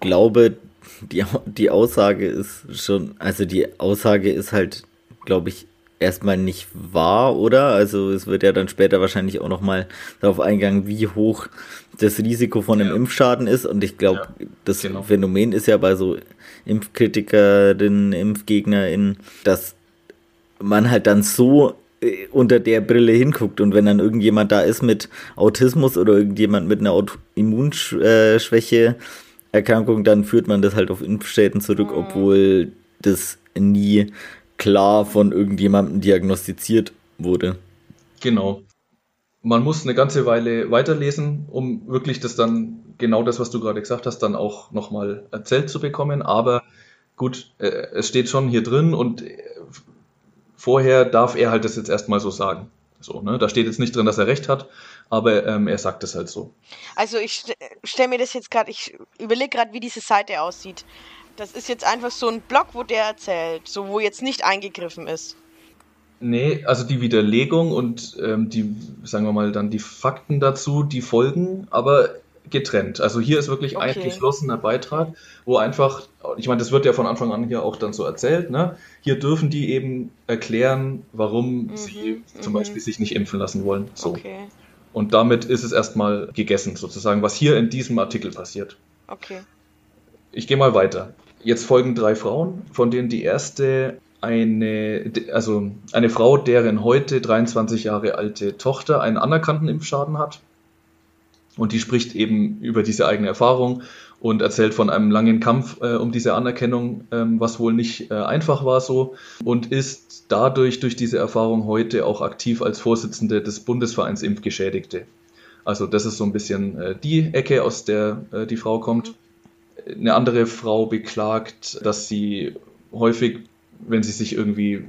glaube, die, die Aussage ist schon, also die Aussage ist halt, glaube ich, erstmal nicht wahr, oder? Also es wird ja dann später wahrscheinlich auch nochmal darauf eingegangen, wie hoch das Risiko von einem ja. Impfschaden ist. Und ich glaube, ja, das genau. Phänomen ist ja bei so Impfkritikerinnen, ImpfgegnerInnen, dass man halt dann so äh, unter der Brille hinguckt und wenn dann irgendjemand da ist mit Autismus oder irgendjemand mit einer Immunschwäche Erkrankung, dann führt man das halt auf Impfschäden zurück, mhm. obwohl das nie klar von irgendjemandem diagnostiziert wurde. Genau. Man muss eine ganze Weile weiterlesen, um wirklich das dann, genau das, was du gerade gesagt hast, dann auch nochmal erzählt zu bekommen. Aber gut, äh, es steht schon hier drin und äh, vorher darf er halt das jetzt erstmal so sagen. So, ne? Da steht jetzt nicht drin, dass er recht hat, aber ähm, er sagt es halt so. Also ich stelle mir das jetzt gerade, ich überlege gerade, wie diese Seite aussieht. Das ist jetzt einfach so ein Block, wo der erzählt, so wo jetzt nicht eingegriffen ist. Nee, also die Widerlegung und ähm, die, sagen wir mal, dann die Fakten dazu, die folgen, aber getrennt. Also hier ist wirklich okay. ein geschlossener Beitrag, wo einfach, ich meine, das wird ja von Anfang an hier auch dann so erzählt, ne? Hier dürfen die eben erklären, warum mhm, sie zum mhm. Beispiel sich nicht impfen lassen wollen. So. Okay. Und damit ist es erstmal gegessen, sozusagen, was hier in diesem Artikel passiert. Okay. Ich gehe mal weiter. Jetzt folgen drei Frauen, von denen die erste eine, also eine Frau, deren heute 23 Jahre alte Tochter einen anerkannten Impfschaden hat. Und die spricht eben über diese eigene Erfahrung und erzählt von einem langen Kampf äh, um diese Anerkennung, ähm, was wohl nicht äh, einfach war so und ist dadurch durch diese Erfahrung heute auch aktiv als Vorsitzende des Bundesvereins Impfgeschädigte. Also das ist so ein bisschen äh, die Ecke, aus der äh, die Frau kommt. Eine andere Frau beklagt, dass sie häufig, wenn sie sich irgendwie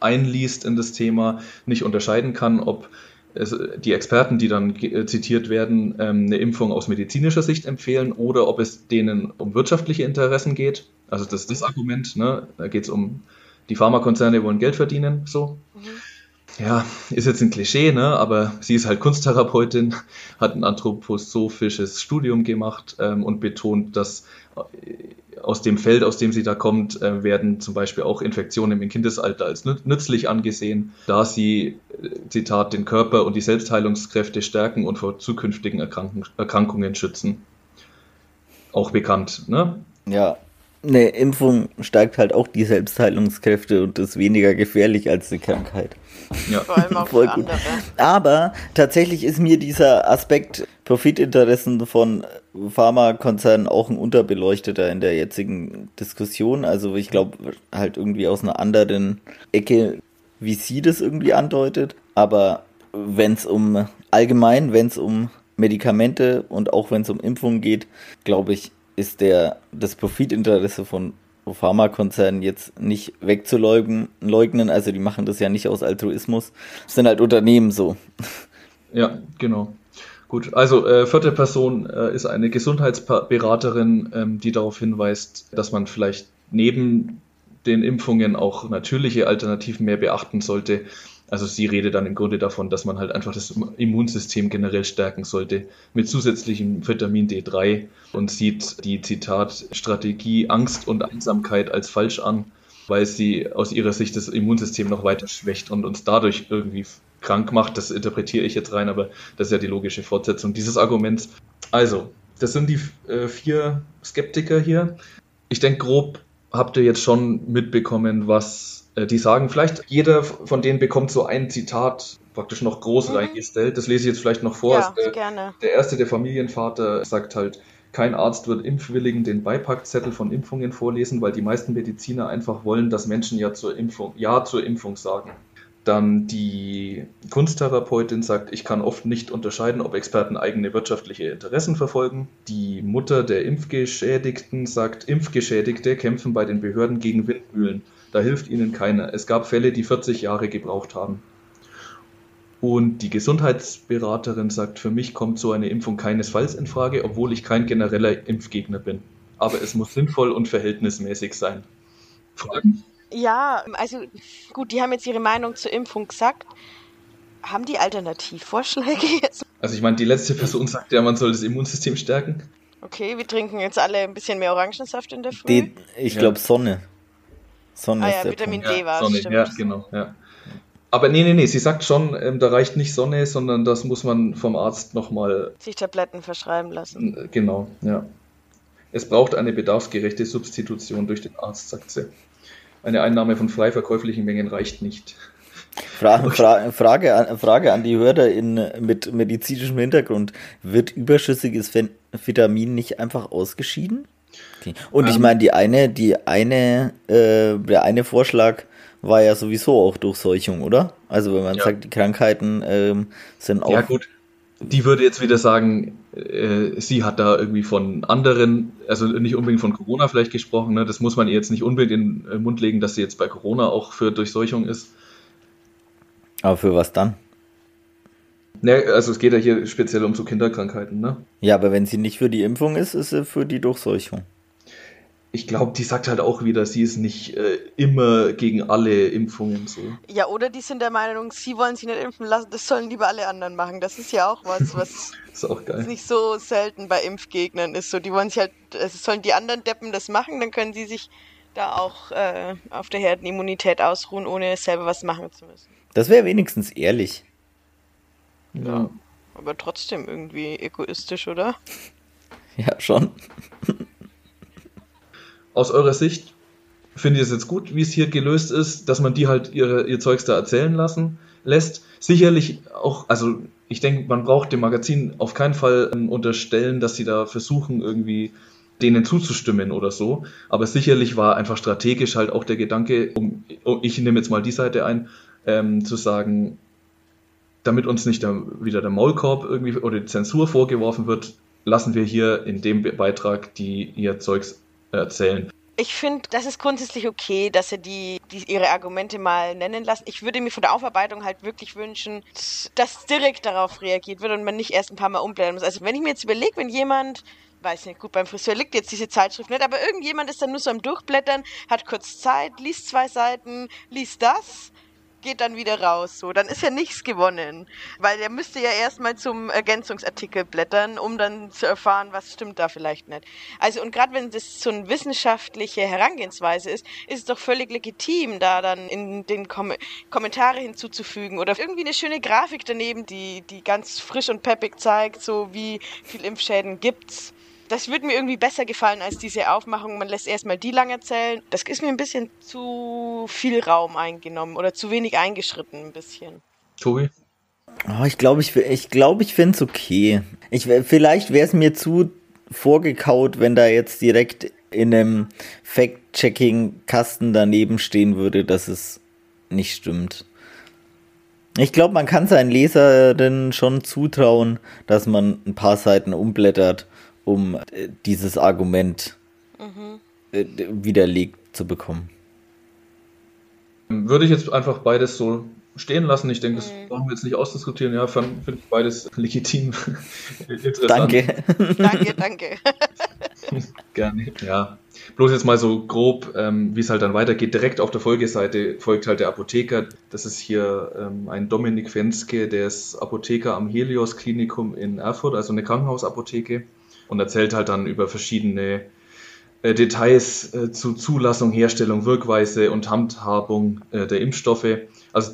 einliest in das Thema, nicht unterscheiden kann, ob die Experten, die dann zitiert werden, ähm, eine Impfung aus medizinischer Sicht empfehlen oder ob es denen um wirtschaftliche Interessen geht. Also das ist das Argument, ne? da geht es um, die Pharmakonzerne wollen Geld verdienen, so. Mhm ja, ist jetzt ein Klischee, ne? aber sie ist halt Kunsttherapeutin, hat ein anthroposophisches Studium gemacht ähm, und betont, dass äh, aus dem Feld, aus dem sie da kommt, äh, werden zum Beispiel auch Infektionen im Kindesalter als nützlich angesehen, da sie, äh, Zitat, den Körper und die Selbstheilungskräfte stärken und vor zukünftigen Erkrank Erkrankungen schützen. Auch bekannt, ne? Ja, eine Impfung stärkt halt auch die Selbstheilungskräfte und ist weniger gefährlich als die Krankheit. Ja. Vor allem auch Voll für andere. Aber tatsächlich ist mir dieser Aspekt Profitinteressen von Pharmakonzernen auch ein unterbeleuchteter in der jetzigen Diskussion. Also ich glaube halt irgendwie aus einer anderen Ecke, wie sie das irgendwie andeutet. Aber wenn es um allgemein, wenn es um Medikamente und auch wenn es um Impfungen geht, glaube ich, ist der, das Profitinteresse von Pharmakonzernen jetzt nicht wegzuleugnen. Also die machen das ja nicht aus Altruismus. Das sind halt Unternehmen so. Ja, genau. Gut, also äh, vierte Person äh, ist eine Gesundheitsberaterin, ähm, die darauf hinweist, dass man vielleicht neben den Impfungen auch natürliche Alternativen mehr beachten sollte. Also sie redet dann im Grunde davon, dass man halt einfach das Immunsystem generell stärken sollte mit zusätzlichem Vitamin D3 und sieht die Zitat Strategie Angst und Einsamkeit als falsch an, weil sie aus ihrer Sicht das Immunsystem noch weiter schwächt und uns dadurch irgendwie krank macht. Das interpretiere ich jetzt rein, aber das ist ja die logische Fortsetzung dieses Arguments. Also, das sind die äh, vier Skeptiker hier. Ich denke, grob habt ihr jetzt schon mitbekommen, was die sagen, vielleicht jeder von denen bekommt so ein Zitat praktisch noch groß mhm. reingestellt. Das lese ich jetzt vielleicht noch vor. Ja, der, gerne. der erste, der Familienvater, sagt halt, kein Arzt wird Impfwilligen den Beipackzettel von Impfungen vorlesen, weil die meisten Mediziner einfach wollen, dass Menschen ja zur Impfung, ja zur Impfung sagen. Dann die Kunsttherapeutin sagt, ich kann oft nicht unterscheiden, ob Experten eigene wirtschaftliche Interessen verfolgen. Die Mutter der Impfgeschädigten sagt, Impfgeschädigte kämpfen bei den Behörden gegen Windmühlen. Da hilft ihnen keiner. Es gab Fälle, die 40 Jahre gebraucht haben. Und die Gesundheitsberaterin sagt, für mich kommt so eine Impfung keinesfalls in Frage, obwohl ich kein genereller Impfgegner bin. Aber es muss sinnvoll und verhältnismäßig sein. Fragen? Ja, also gut, die haben jetzt ihre Meinung zur Impfung gesagt. Haben die Alternativvorschläge jetzt? Also ich meine, die letzte Person sagt ja, man soll das Immunsystem stärken. Okay, wir trinken jetzt alle ein bisschen mehr Orangensaft in der Früh. Die, ich glaube Sonne. Sonne ah, ja, Vitamin D ja, war Sonne, stimmt. Ja, genau, ja. Aber nee, nee, nee, sie sagt schon, ähm, da reicht nicht Sonne, sondern das muss man vom Arzt nochmal. Sich Tabletten verschreiben lassen. Äh, genau, ja. Es braucht eine bedarfsgerechte Substitution durch den Arzt, sagt sie. Eine Einnahme von frei verkäuflichen Mengen reicht nicht. Fra Fra Frage, an, Frage an die Hörer in, mit medizinischem Hintergrund. Wird überschüssiges Vitamin nicht einfach ausgeschieden? Okay. Und ich ähm. meine, die eine, die eine, äh, der eine Vorschlag war ja sowieso auch Durchseuchung, oder? Also wenn man ja. sagt, die Krankheiten ähm, sind auch. Ja gut, die würde jetzt wieder sagen, äh, sie hat da irgendwie von anderen, also nicht unbedingt von Corona vielleicht gesprochen, ne? das muss man ihr jetzt nicht unbedingt in den Mund legen, dass sie jetzt bei Corona auch für Durchseuchung ist. Aber für was dann? Ne, also es geht ja hier speziell um so Kinderkrankheiten, ne? Ja, aber wenn sie nicht für die Impfung ist, ist sie für die Durchseuchung ich glaube, die sagt halt auch wieder, sie ist nicht äh, immer gegen alle Impfungen so. Ja, oder die sind der Meinung, sie wollen sich nicht impfen lassen, das sollen lieber alle anderen machen. Das ist ja auch was, was ist auch geil. nicht so selten bei Impfgegnern ist. So, die wollen sich halt, also sollen die anderen Deppen das machen, dann können sie sich da auch äh, auf der Herdenimmunität ausruhen, ohne selber was machen zu müssen. Das wäre wenigstens ehrlich. Ja. Aber trotzdem irgendwie egoistisch, oder? Ja, schon aus eurer Sicht finde ich es jetzt gut, wie es hier gelöst ist, dass man die halt ihre, ihr Zeugs da erzählen lassen lässt. Sicherlich auch, also ich denke, man braucht dem Magazin auf keinen Fall ähm, unterstellen, dass sie da versuchen, irgendwie denen zuzustimmen oder so. Aber sicherlich war einfach strategisch halt auch der Gedanke, um, ich nehme jetzt mal die Seite ein, ähm, zu sagen, damit uns nicht der, wieder der Maulkorb irgendwie oder die Zensur vorgeworfen wird, lassen wir hier in dem Beitrag die ihr Zeugs erzählen. Ich finde, das ist grundsätzlich okay, dass sie die, die ihre Argumente mal nennen lassen. Ich würde mir von der Aufarbeitung halt wirklich wünschen, dass direkt darauf reagiert wird und man nicht erst ein paar Mal umblättern muss. Also wenn ich mir jetzt überlege, wenn jemand weiß nicht, gut, beim Friseur liegt jetzt diese Zeitschrift nicht, aber irgendjemand ist dann nur so am Durchblättern, hat kurz Zeit, liest zwei Seiten, liest das geht dann wieder raus. So, dann ist ja nichts gewonnen. Weil er müsste ja erstmal zum Ergänzungsartikel blättern, um dann zu erfahren, was stimmt da vielleicht nicht. Also, und gerade wenn das so eine wissenschaftliche Herangehensweise ist, ist es doch völlig legitim, da dann in den Kom Kommentare hinzuzufügen oder irgendwie eine schöne Grafik daneben, die, die ganz frisch und peppig zeigt, so wie viel Impfschäden gibt's das würde mir irgendwie besser gefallen als diese Aufmachung. Man lässt erstmal die lang erzählen. Das ist mir ein bisschen zu viel Raum eingenommen oder zu wenig eingeschritten ein bisschen. Tobi? Oh, ich glaube, ich, ich, glaub, ich finde es okay. Ich, vielleicht wäre es mir zu vorgekaut, wenn da jetzt direkt in einem Fact-Checking-Kasten daneben stehen würde, dass es nicht stimmt. Ich glaube, man kann seinen Lesern schon zutrauen, dass man ein paar Seiten umblättert um äh, dieses Argument mhm. Äh, widerlegt zu bekommen. Würde ich jetzt einfach beides so stehen lassen. Ich denke, das mhm. brauchen wir jetzt nicht ausdiskutieren. Ja, finde ich beides legitim. danke. danke, danke. Gerne, ja. Bloß jetzt mal so grob, ähm, wie es halt dann weitergeht. Direkt auf der Folgeseite folgt halt der Apotheker. Das ist hier ähm, ein Dominik Fenske, der ist Apotheker am Helios Klinikum in Erfurt, also eine Krankenhausapotheke und erzählt halt dann über verschiedene äh, Details äh, zu Zulassung, Herstellung, Wirkweise und Handhabung äh, der Impfstoffe. Also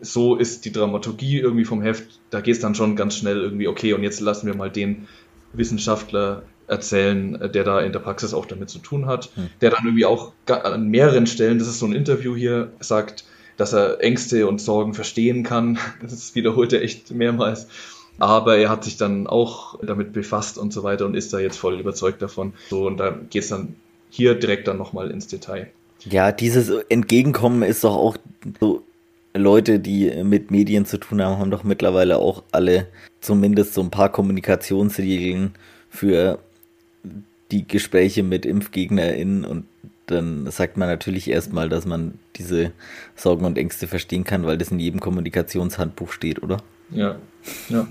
so ist die Dramaturgie irgendwie vom Heft. Da geht es dann schon ganz schnell irgendwie, okay, und jetzt lassen wir mal den Wissenschaftler erzählen, äh, der da in der Praxis auch damit zu tun hat, hm. der dann irgendwie auch an mehreren Stellen, das ist so ein Interview hier, sagt, dass er Ängste und Sorgen verstehen kann. Das wiederholt er echt mehrmals. Aber er hat sich dann auch damit befasst und so weiter und ist da jetzt voll überzeugt davon. So, und da geht es dann hier direkt dann nochmal ins Detail. Ja, dieses Entgegenkommen ist doch auch so, Leute, die mit Medien zu tun haben, haben doch mittlerweile auch alle zumindest so ein paar Kommunikationsregeln für die Gespräche mit ImpfgegnerInnen und dann sagt man natürlich erstmal, dass man diese Sorgen und Ängste verstehen kann, weil das in jedem Kommunikationshandbuch steht, oder? Ja, ja.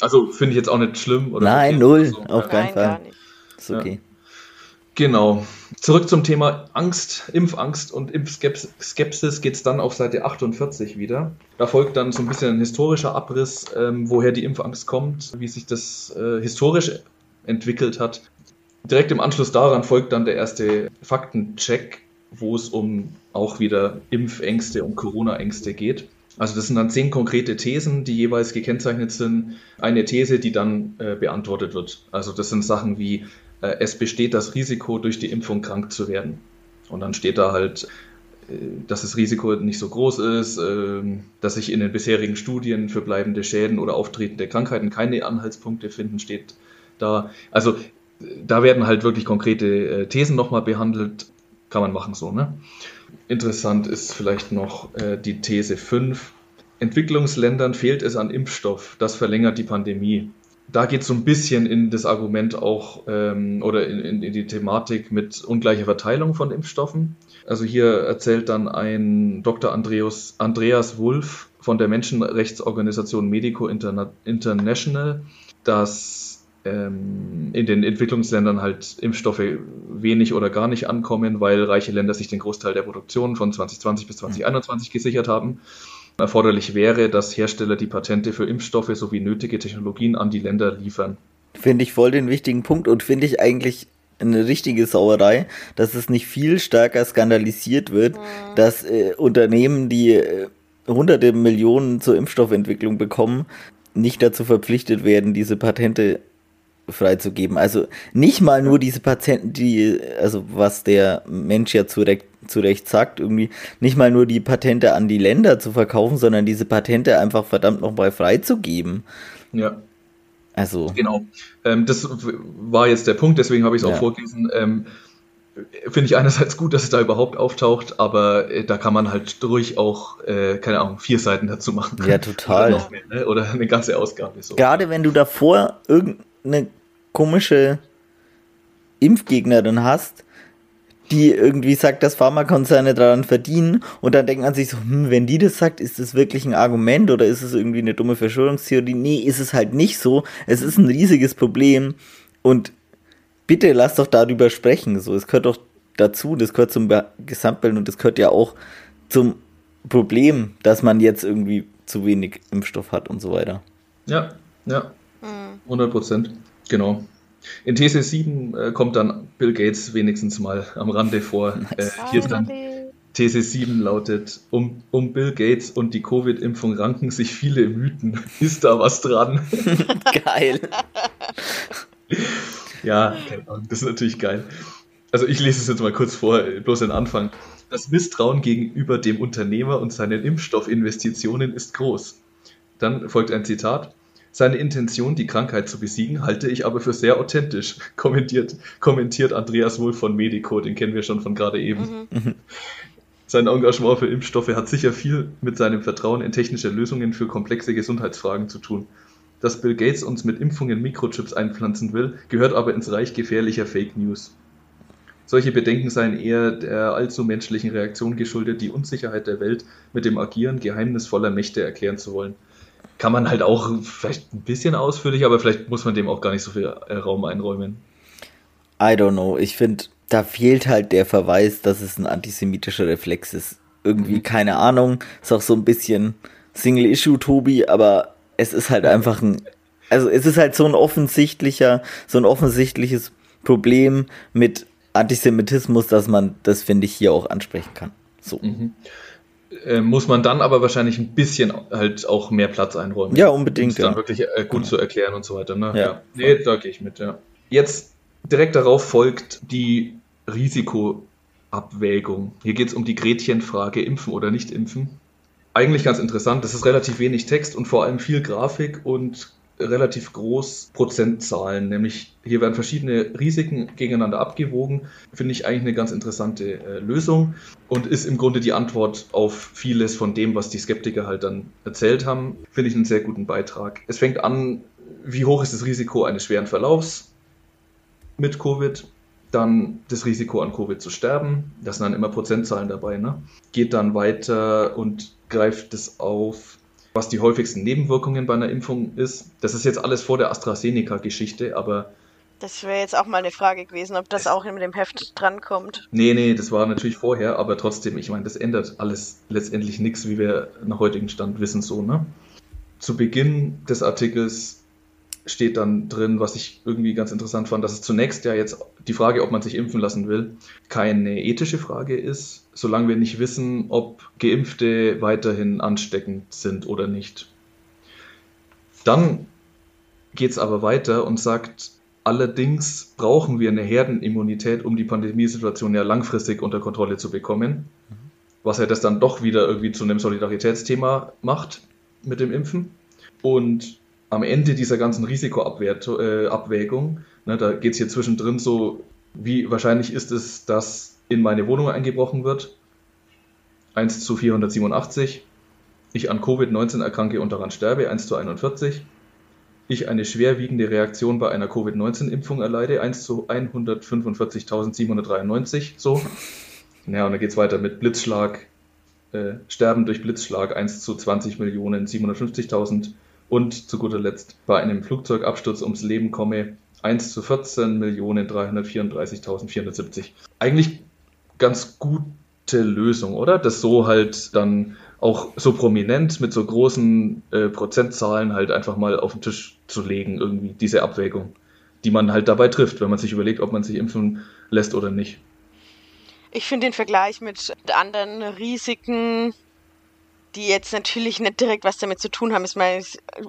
Also finde ich jetzt auch nicht schlimm. Oder Nein, okay, null, so. auf keinen Nein, Fall. Ist okay. Ja. Genau. Zurück zum Thema Angst, Impfangst und Impfskepsis geht es dann auf Seite 48 wieder. Da folgt dann so ein bisschen ein historischer Abriss, ähm, woher die Impfangst kommt, wie sich das äh, historisch entwickelt hat. Direkt im Anschluss daran folgt dann der erste Faktencheck, wo es um auch wieder Impfängste und Corona-Ängste geht. Also das sind dann zehn konkrete Thesen, die jeweils gekennzeichnet sind. Eine These, die dann äh, beantwortet wird. Also das sind Sachen wie, äh, es besteht das Risiko, durch die Impfung krank zu werden. Und dann steht da halt, äh, dass das Risiko nicht so groß ist, ähm, dass sich in den bisherigen Studien für bleibende Schäden oder auftretende Krankheiten keine Anhaltspunkte finden, steht da. Also da werden halt wirklich konkrete äh, Thesen nochmal behandelt. Kann man machen so, ne? Interessant ist vielleicht noch äh, die These 5. Entwicklungsländern fehlt es an Impfstoff. Das verlängert die Pandemie. Da geht es so ein bisschen in das Argument auch ähm, oder in, in, in, die Thematik mit ungleicher Verteilung von Impfstoffen. Also hier erzählt dann ein Dr. Andreas, Andreas Wulff von der Menschenrechtsorganisation Medico Interna International, dass ähm, in den Entwicklungsländern halt Impfstoffe wenig oder gar nicht ankommen, weil reiche Länder sich den Großteil der Produktion von 2020 bis 2021 gesichert haben. Erforderlich wäre, dass Hersteller die Patente für Impfstoffe sowie nötige Technologien an die Länder liefern. Finde ich voll den wichtigen Punkt und finde ich eigentlich eine richtige Sauerei, dass es nicht viel stärker skandalisiert wird, mhm. dass äh, Unternehmen, die äh, hunderte Millionen zur Impfstoffentwicklung bekommen, nicht dazu verpflichtet werden, diese Patente freizugeben. Also nicht mal nur diese Patienten, die, also was der Mensch ja zu Recht, zu Recht sagt, irgendwie nicht mal nur die Patente an die Länder zu verkaufen, sondern diese Patente einfach verdammt nochmal freizugeben. Ja. Also. Genau. Ähm, das war jetzt der Punkt, deswegen habe ich es auch ja. vorgelesen. Ähm, Finde ich einerseits gut, dass es da überhaupt auftaucht, aber äh, da kann man halt durch auch, äh, keine Ahnung, vier Seiten dazu machen. Ja, total. Oder, mehr, ne? Oder eine ganze Ausgabe. So. Gerade wenn du davor irgendeine komische Impfgegnerin hast, die irgendwie sagt, dass Pharmakonzerne daran verdienen und dann denkt man sich so, hm, wenn die das sagt, ist das wirklich ein Argument oder ist es irgendwie eine dumme Verschwörungstheorie? Nee, ist es halt nicht so. Es ist ein riesiges Problem und bitte lass doch darüber sprechen. So, es gehört doch dazu, das gehört zum Gesamtbild und das gehört ja auch zum Problem, dass man jetzt irgendwie zu wenig Impfstoff hat und so weiter. Ja, ja. 100 hm. Prozent, genau. In TC7 äh, kommt dann Bill Gates wenigstens mal am Rande vor. Nice. Äh, hier ist dann TC7 lautet, um, um Bill Gates und die Covid-Impfung ranken sich viele Mythen. Ist da was dran? geil. ja, das ist natürlich geil. Also ich lese es jetzt mal kurz vor, bloß den Anfang. Das Misstrauen gegenüber dem Unternehmer und seinen Impfstoffinvestitionen ist groß. Dann folgt ein Zitat. Seine Intention, die Krankheit zu besiegen, halte ich aber für sehr authentisch, kommentiert, kommentiert Andreas Wohl von Medico, den kennen wir schon von gerade eben. Mhm. Sein Engagement für Impfstoffe hat sicher viel mit seinem Vertrauen in technische Lösungen für komplexe Gesundheitsfragen zu tun. Dass Bill Gates uns mit Impfungen Mikrochips einpflanzen will, gehört aber ins Reich gefährlicher Fake News. Solche Bedenken seien eher der allzu menschlichen Reaktion geschuldet, die Unsicherheit der Welt mit dem Agieren geheimnisvoller Mächte erklären zu wollen kann man halt auch vielleicht ein bisschen ausführlich, aber vielleicht muss man dem auch gar nicht so viel äh, Raum einräumen. I don't know. Ich finde, da fehlt halt der Verweis, dass es ein antisemitischer Reflex ist. Irgendwie, mhm. keine Ahnung. Ist auch so ein bisschen Single-Issue, Tobi, aber es ist halt einfach ein. Also es ist halt so ein offensichtlicher, so ein offensichtliches Problem mit Antisemitismus, dass man das, finde ich, hier auch ansprechen kann. So. Mhm. Äh, muss man dann aber wahrscheinlich ein bisschen halt auch mehr Platz einräumen. Ja, unbedingt. Um es dann ja. wirklich äh, gut zu erklären und so weiter. Ne? Ja. ja. Nee, da gehe ich mit, ja. Jetzt direkt darauf folgt die Risikoabwägung. Hier geht es um die Gretchenfrage, impfen oder nicht impfen. Eigentlich ganz interessant, das ist relativ wenig Text und vor allem viel Grafik und relativ groß Prozentzahlen, nämlich hier werden verschiedene Risiken gegeneinander abgewogen. Finde ich eigentlich eine ganz interessante äh, Lösung und ist im Grunde die Antwort auf vieles von dem, was die Skeptiker halt dann erzählt haben. Finde ich einen sehr guten Beitrag. Es fängt an, wie hoch ist das Risiko eines schweren Verlaufs mit Covid? Dann das Risiko an Covid zu sterben. Das sind dann immer Prozentzahlen dabei. Ne? Geht dann weiter und greift es auf was die häufigsten Nebenwirkungen bei einer Impfung ist. Das ist jetzt alles vor der AstraZeneca-Geschichte, aber. Das wäre jetzt auch mal eine Frage gewesen, ob das auch in dem Heft drankommt. Nee, nee, das war natürlich vorher, aber trotzdem, ich meine, das ändert alles letztendlich nichts, wie wir nach heutigem Stand wissen, so, ne? Zu Beginn des Artikels steht dann drin, was ich irgendwie ganz interessant fand, dass es zunächst ja jetzt die Frage, ob man sich impfen lassen will, keine ethische Frage ist, solange wir nicht wissen, ob Geimpfte weiterhin ansteckend sind oder nicht. Dann geht es aber weiter und sagt, allerdings brauchen wir eine Herdenimmunität, um die Pandemiesituation ja langfristig unter Kontrolle zu bekommen. Was ja das dann doch wieder irgendwie zu einem Solidaritätsthema macht mit dem Impfen. Und am Ende dieser ganzen Risikoabwägung, äh, ne, da geht es hier zwischendrin so, wie wahrscheinlich ist es, dass in meine Wohnung eingebrochen wird? 1 zu 487. Ich an Covid-19 erkranke und daran sterbe, 1 zu 41. Ich eine schwerwiegende Reaktion bei einer Covid-19-Impfung erleide, 1 zu 145.793. So. Ja, und dann geht es weiter mit Blitzschlag, äh, Sterben durch Blitzschlag, 1 zu 20.750.000 und zu guter Letzt bei einem Flugzeugabsturz ums Leben komme 1 zu 14.334.470. Eigentlich ganz gute Lösung, oder? Das so halt dann auch so prominent mit so großen äh, Prozentzahlen halt einfach mal auf den Tisch zu legen, irgendwie diese Abwägung, die man halt dabei trifft, wenn man sich überlegt, ob man sich impfen lässt oder nicht. Ich finde den Vergleich mit anderen Risiken die jetzt natürlich nicht direkt was damit zu tun haben. Ich meine,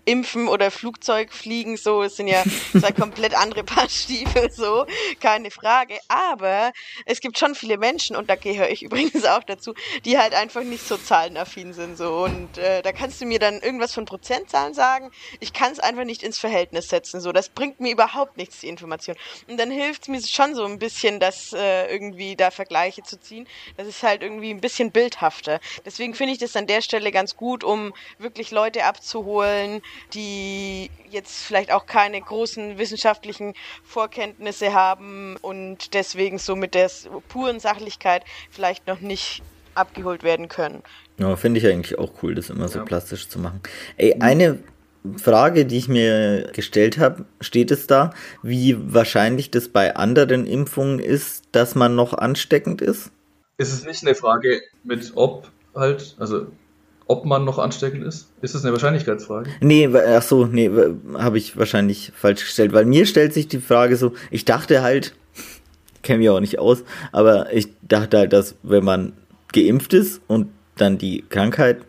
Impfen oder Flugzeugfliegen, so, es sind ja zwei komplett andere Paar Stiefel, so, keine Frage. Aber es gibt schon viele Menschen, und da gehöre ich übrigens auch dazu, die halt einfach nicht so zahlenaffin sind, so. Und äh, da kannst du mir dann irgendwas von Prozentzahlen sagen. Ich kann es einfach nicht ins Verhältnis setzen, so. Das bringt mir überhaupt nichts, die Information. Und dann hilft es mir schon so ein bisschen, das äh, irgendwie da Vergleiche zu ziehen. Das ist halt irgendwie ein bisschen bildhafter. Deswegen finde ich das an der Stelle ganz gut, um wirklich Leute abzuholen, die jetzt vielleicht auch keine großen wissenschaftlichen Vorkenntnisse haben und deswegen so mit der puren Sachlichkeit vielleicht noch nicht abgeholt werden können. Ja, finde ich eigentlich auch cool, das immer so ja. plastisch zu machen. Ey, eine Frage, die ich mir gestellt habe, steht es da, wie wahrscheinlich das bei anderen Impfungen ist, dass man noch ansteckend ist? Ist es nicht eine Frage mit ob halt, also ob man noch ansteckend ist? Ist das eine Wahrscheinlichkeitsfrage? Nee, ach so, nee, habe ich wahrscheinlich falsch gestellt, weil mir stellt sich die Frage so, ich dachte halt, kenne mich auch nicht aus, aber ich dachte halt, dass wenn man geimpft ist und dann die Krankheit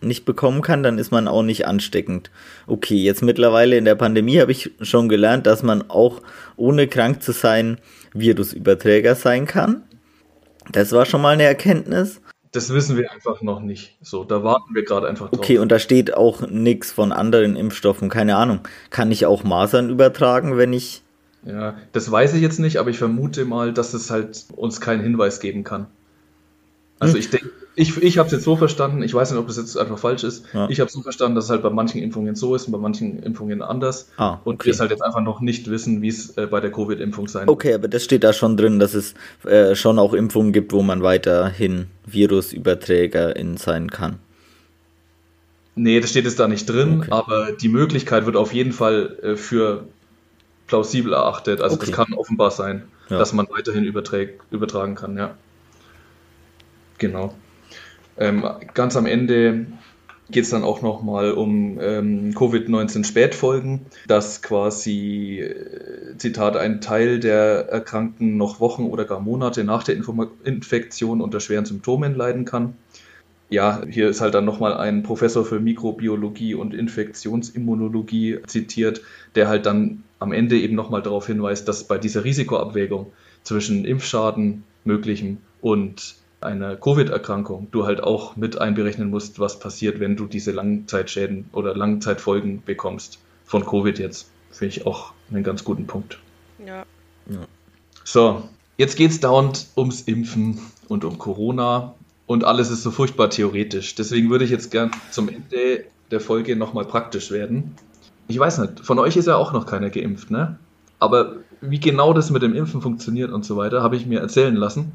nicht bekommen kann, dann ist man auch nicht ansteckend. Okay, jetzt mittlerweile in der Pandemie habe ich schon gelernt, dass man auch ohne krank zu sein Virusüberträger sein kann. Das war schon mal eine Erkenntnis. Das wissen wir einfach noch nicht. So, da warten wir gerade einfach drauf. Okay, und da steht auch nichts von anderen Impfstoffen. Keine Ahnung. Kann ich auch Masern übertragen, wenn ich. Ja, das weiß ich jetzt nicht, aber ich vermute mal, dass es halt uns keinen Hinweis geben kann. Also hm. ich denke, ich, ich habe es jetzt so verstanden, ich weiß nicht, ob das jetzt einfach falsch ist. Ja. Ich habe es so verstanden, dass es halt bei manchen Impfungen so ist und bei manchen Impfungen anders. Ah, okay. Und wir es halt jetzt einfach noch nicht wissen, wie es äh, bei der Covid-Impfung sein wird. Okay, aber das steht da schon drin, dass es äh, schon auch Impfungen gibt, wo man weiterhin Virusüberträgerin sein kann. Nee, das steht jetzt da nicht drin, okay. aber die Möglichkeit wird auf jeden Fall äh, für plausibel erachtet. Also okay. das kann offenbar sein, ja. dass man weiterhin übertragen kann, ja. Genau. Ähm, ganz am Ende geht es dann auch nochmal um ähm, Covid-19 Spätfolgen, dass quasi, äh, Zitat, ein Teil der Erkrankten noch Wochen oder gar Monate nach der Info Infektion unter schweren Symptomen leiden kann. Ja, hier ist halt dann nochmal ein Professor für Mikrobiologie und Infektionsimmunologie zitiert, der halt dann am Ende eben nochmal darauf hinweist, dass bei dieser Risikoabwägung zwischen Impfschaden möglichem und einer Covid-Erkrankung du halt auch mit einberechnen musst, was passiert, wenn du diese Langzeitschäden oder Langzeitfolgen bekommst von Covid jetzt. Finde ich auch einen ganz guten Punkt. Ja. ja. So, jetzt geht es dauernd ums Impfen und um Corona und alles ist so furchtbar theoretisch. Deswegen würde ich jetzt gern zum Ende der Folge nochmal praktisch werden. Ich weiß nicht, von euch ist ja auch noch keiner geimpft, ne? Aber wie genau das mit dem Impfen funktioniert und so weiter, habe ich mir erzählen lassen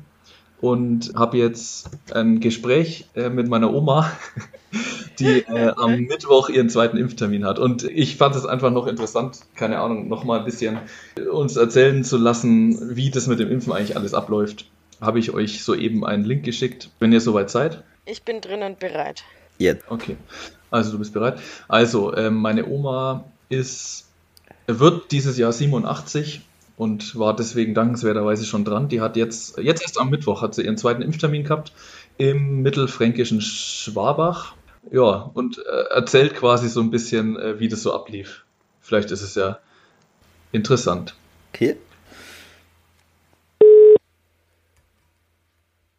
und habe jetzt ein Gespräch äh, mit meiner Oma, die äh, am Mittwoch ihren zweiten Impftermin hat. Und ich fand es einfach noch interessant, keine Ahnung, noch mal ein bisschen uns erzählen zu lassen, wie das mit dem Impfen eigentlich alles abläuft. Habe ich euch soeben einen Link geschickt, wenn ihr soweit seid. Ich bin drin und bereit. Jetzt. Okay, also du bist bereit. Also, äh, meine Oma ist, wird dieses Jahr 87 und war deswegen dankenswerterweise schon dran. Die hat jetzt, jetzt erst am Mittwoch hat sie ihren zweiten Impftermin gehabt im mittelfränkischen Schwabach. Ja, und äh, erzählt quasi so ein bisschen, äh, wie das so ablief. Vielleicht ist es ja interessant. Okay.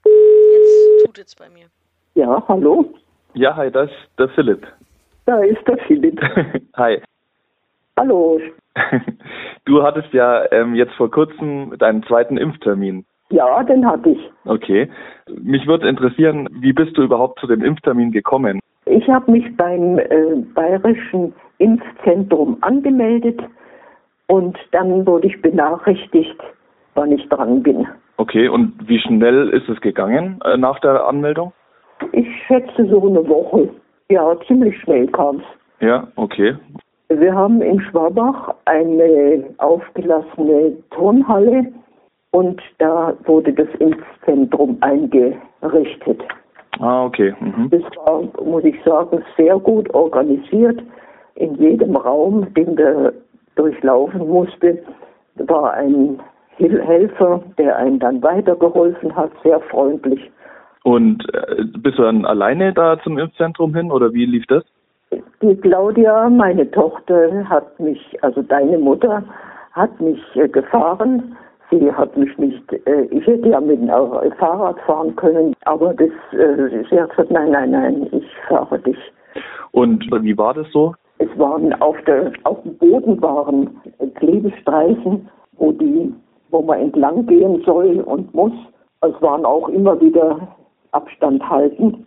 Jetzt tut es bei mir. Ja, hallo? Ja, hi, das ist der Philipp. Da ist der Philipp. hi. Hallo. Du hattest ja ähm, jetzt vor kurzem deinen zweiten Impftermin. Ja, den hatte ich. Okay. Mich würde interessieren, wie bist du überhaupt zu dem Impftermin gekommen? Ich habe mich beim äh, Bayerischen Impfzentrum angemeldet und dann wurde ich benachrichtigt, wann ich dran bin. Okay, und wie schnell ist es gegangen äh, nach der Anmeldung? Ich schätze so eine Woche. Ja, ziemlich schnell kam es. Ja, okay. Wir haben in Schwabach eine aufgelassene Turnhalle und da wurde das Impfzentrum eingerichtet. Ah, okay. Mhm. Das war, muss ich sagen, sehr gut organisiert. In jedem Raum, den wir durchlaufen musste, war ein Helfer, der einen dann weitergeholfen hat, sehr freundlich. Und äh, bist du dann alleine da zum Impfzentrum hin oder wie lief das? Die Claudia, meine Tochter, hat mich, also deine Mutter, hat mich äh, gefahren. Sie hat mich nicht, äh, ich hätte ja mit dem Fahrrad fahren können, aber das, äh, sie hat gesagt, nein, nein, nein, ich fahre dich. Und wie war das so? Es waren auf, der, auf dem Boden waren Klebestreifen, wo die, wo man entlang gehen soll und muss. Es waren auch immer wieder Abstand halten.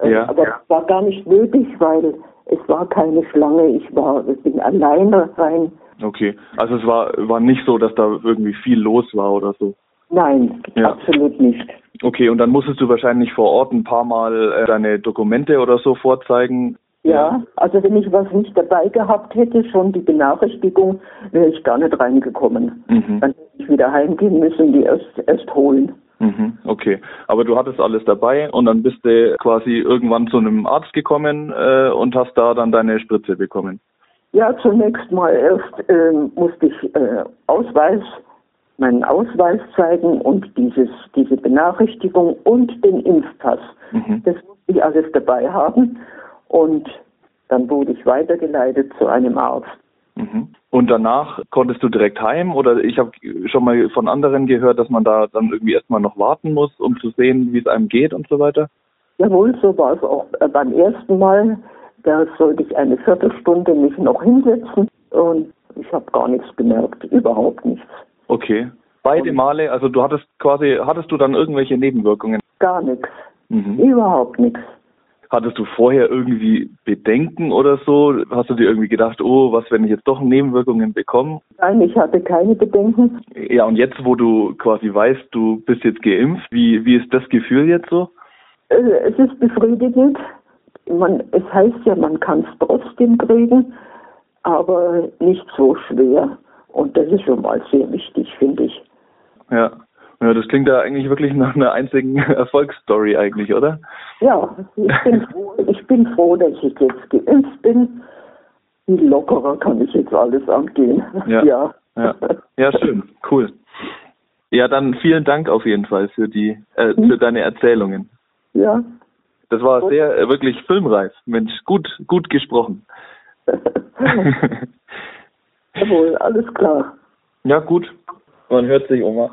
Äh, ja, aber ja. es war gar nicht nötig, weil es war keine Schlange. Ich war, ich bin alleine rein. Okay, also es war, war nicht so, dass da irgendwie viel los war oder so. Nein, ja. absolut nicht. Okay, und dann musstest du wahrscheinlich vor Ort ein paar Mal äh, deine Dokumente oder so vorzeigen. Ja, also wenn ich was nicht dabei gehabt hätte, schon die Benachrichtigung, wäre ich gar nicht reingekommen. Mhm. Dann hätte ich wieder heimgehen müssen, die erst, erst holen. Mhm, okay, aber du hattest alles dabei und dann bist du quasi irgendwann zu einem Arzt gekommen äh, und hast da dann deine Spritze bekommen. Ja, zunächst mal erst äh, musste ich äh, Ausweis, meinen Ausweis zeigen und dieses, diese Benachrichtigung und den Impfpass. Mhm. Das musste ich alles dabei haben und dann wurde ich weitergeleitet zu einem Arzt. Mhm. Und danach konntest du direkt heim oder ich habe schon mal von anderen gehört, dass man da dann irgendwie erstmal noch warten muss, um zu sehen, wie es einem geht und so weiter? Jawohl, so war es auch äh, beim ersten Mal. Da sollte ich eine Viertelstunde mich noch hinsetzen und ich habe gar nichts gemerkt, überhaupt nichts. Okay. Beide und Male, also du hattest quasi, hattest du dann irgendwelche Nebenwirkungen? Gar nichts. Mhm. Überhaupt nichts. Hattest du vorher irgendwie Bedenken oder so? Hast du dir irgendwie gedacht, oh, was, wenn ich jetzt doch Nebenwirkungen bekomme? Nein, ich hatte keine Bedenken. Ja, und jetzt, wo du quasi weißt, du bist jetzt geimpft, wie, wie ist das Gefühl jetzt so? Es ist befriedigend. Man, es heißt ja, man kann es trotzdem kriegen, aber nicht so schwer. Und das ist schon mal sehr wichtig, finde ich. Ja. Ja, das klingt ja eigentlich wirklich nach einer einzigen Erfolgsstory eigentlich, oder? Ja, ich bin froh, ich bin froh dass ich jetzt geimpft bin. Lockerer kann ich jetzt alles angehen. Ja. Ja, ja. ja schön, cool. Ja, dann vielen Dank auf jeden Fall für die äh, hm? für deine Erzählungen. Ja. Das war sehr äh, wirklich filmreif. Mensch, gut gut gesprochen. Jawohl, alles klar. Ja, gut. Man hört sich, Oma.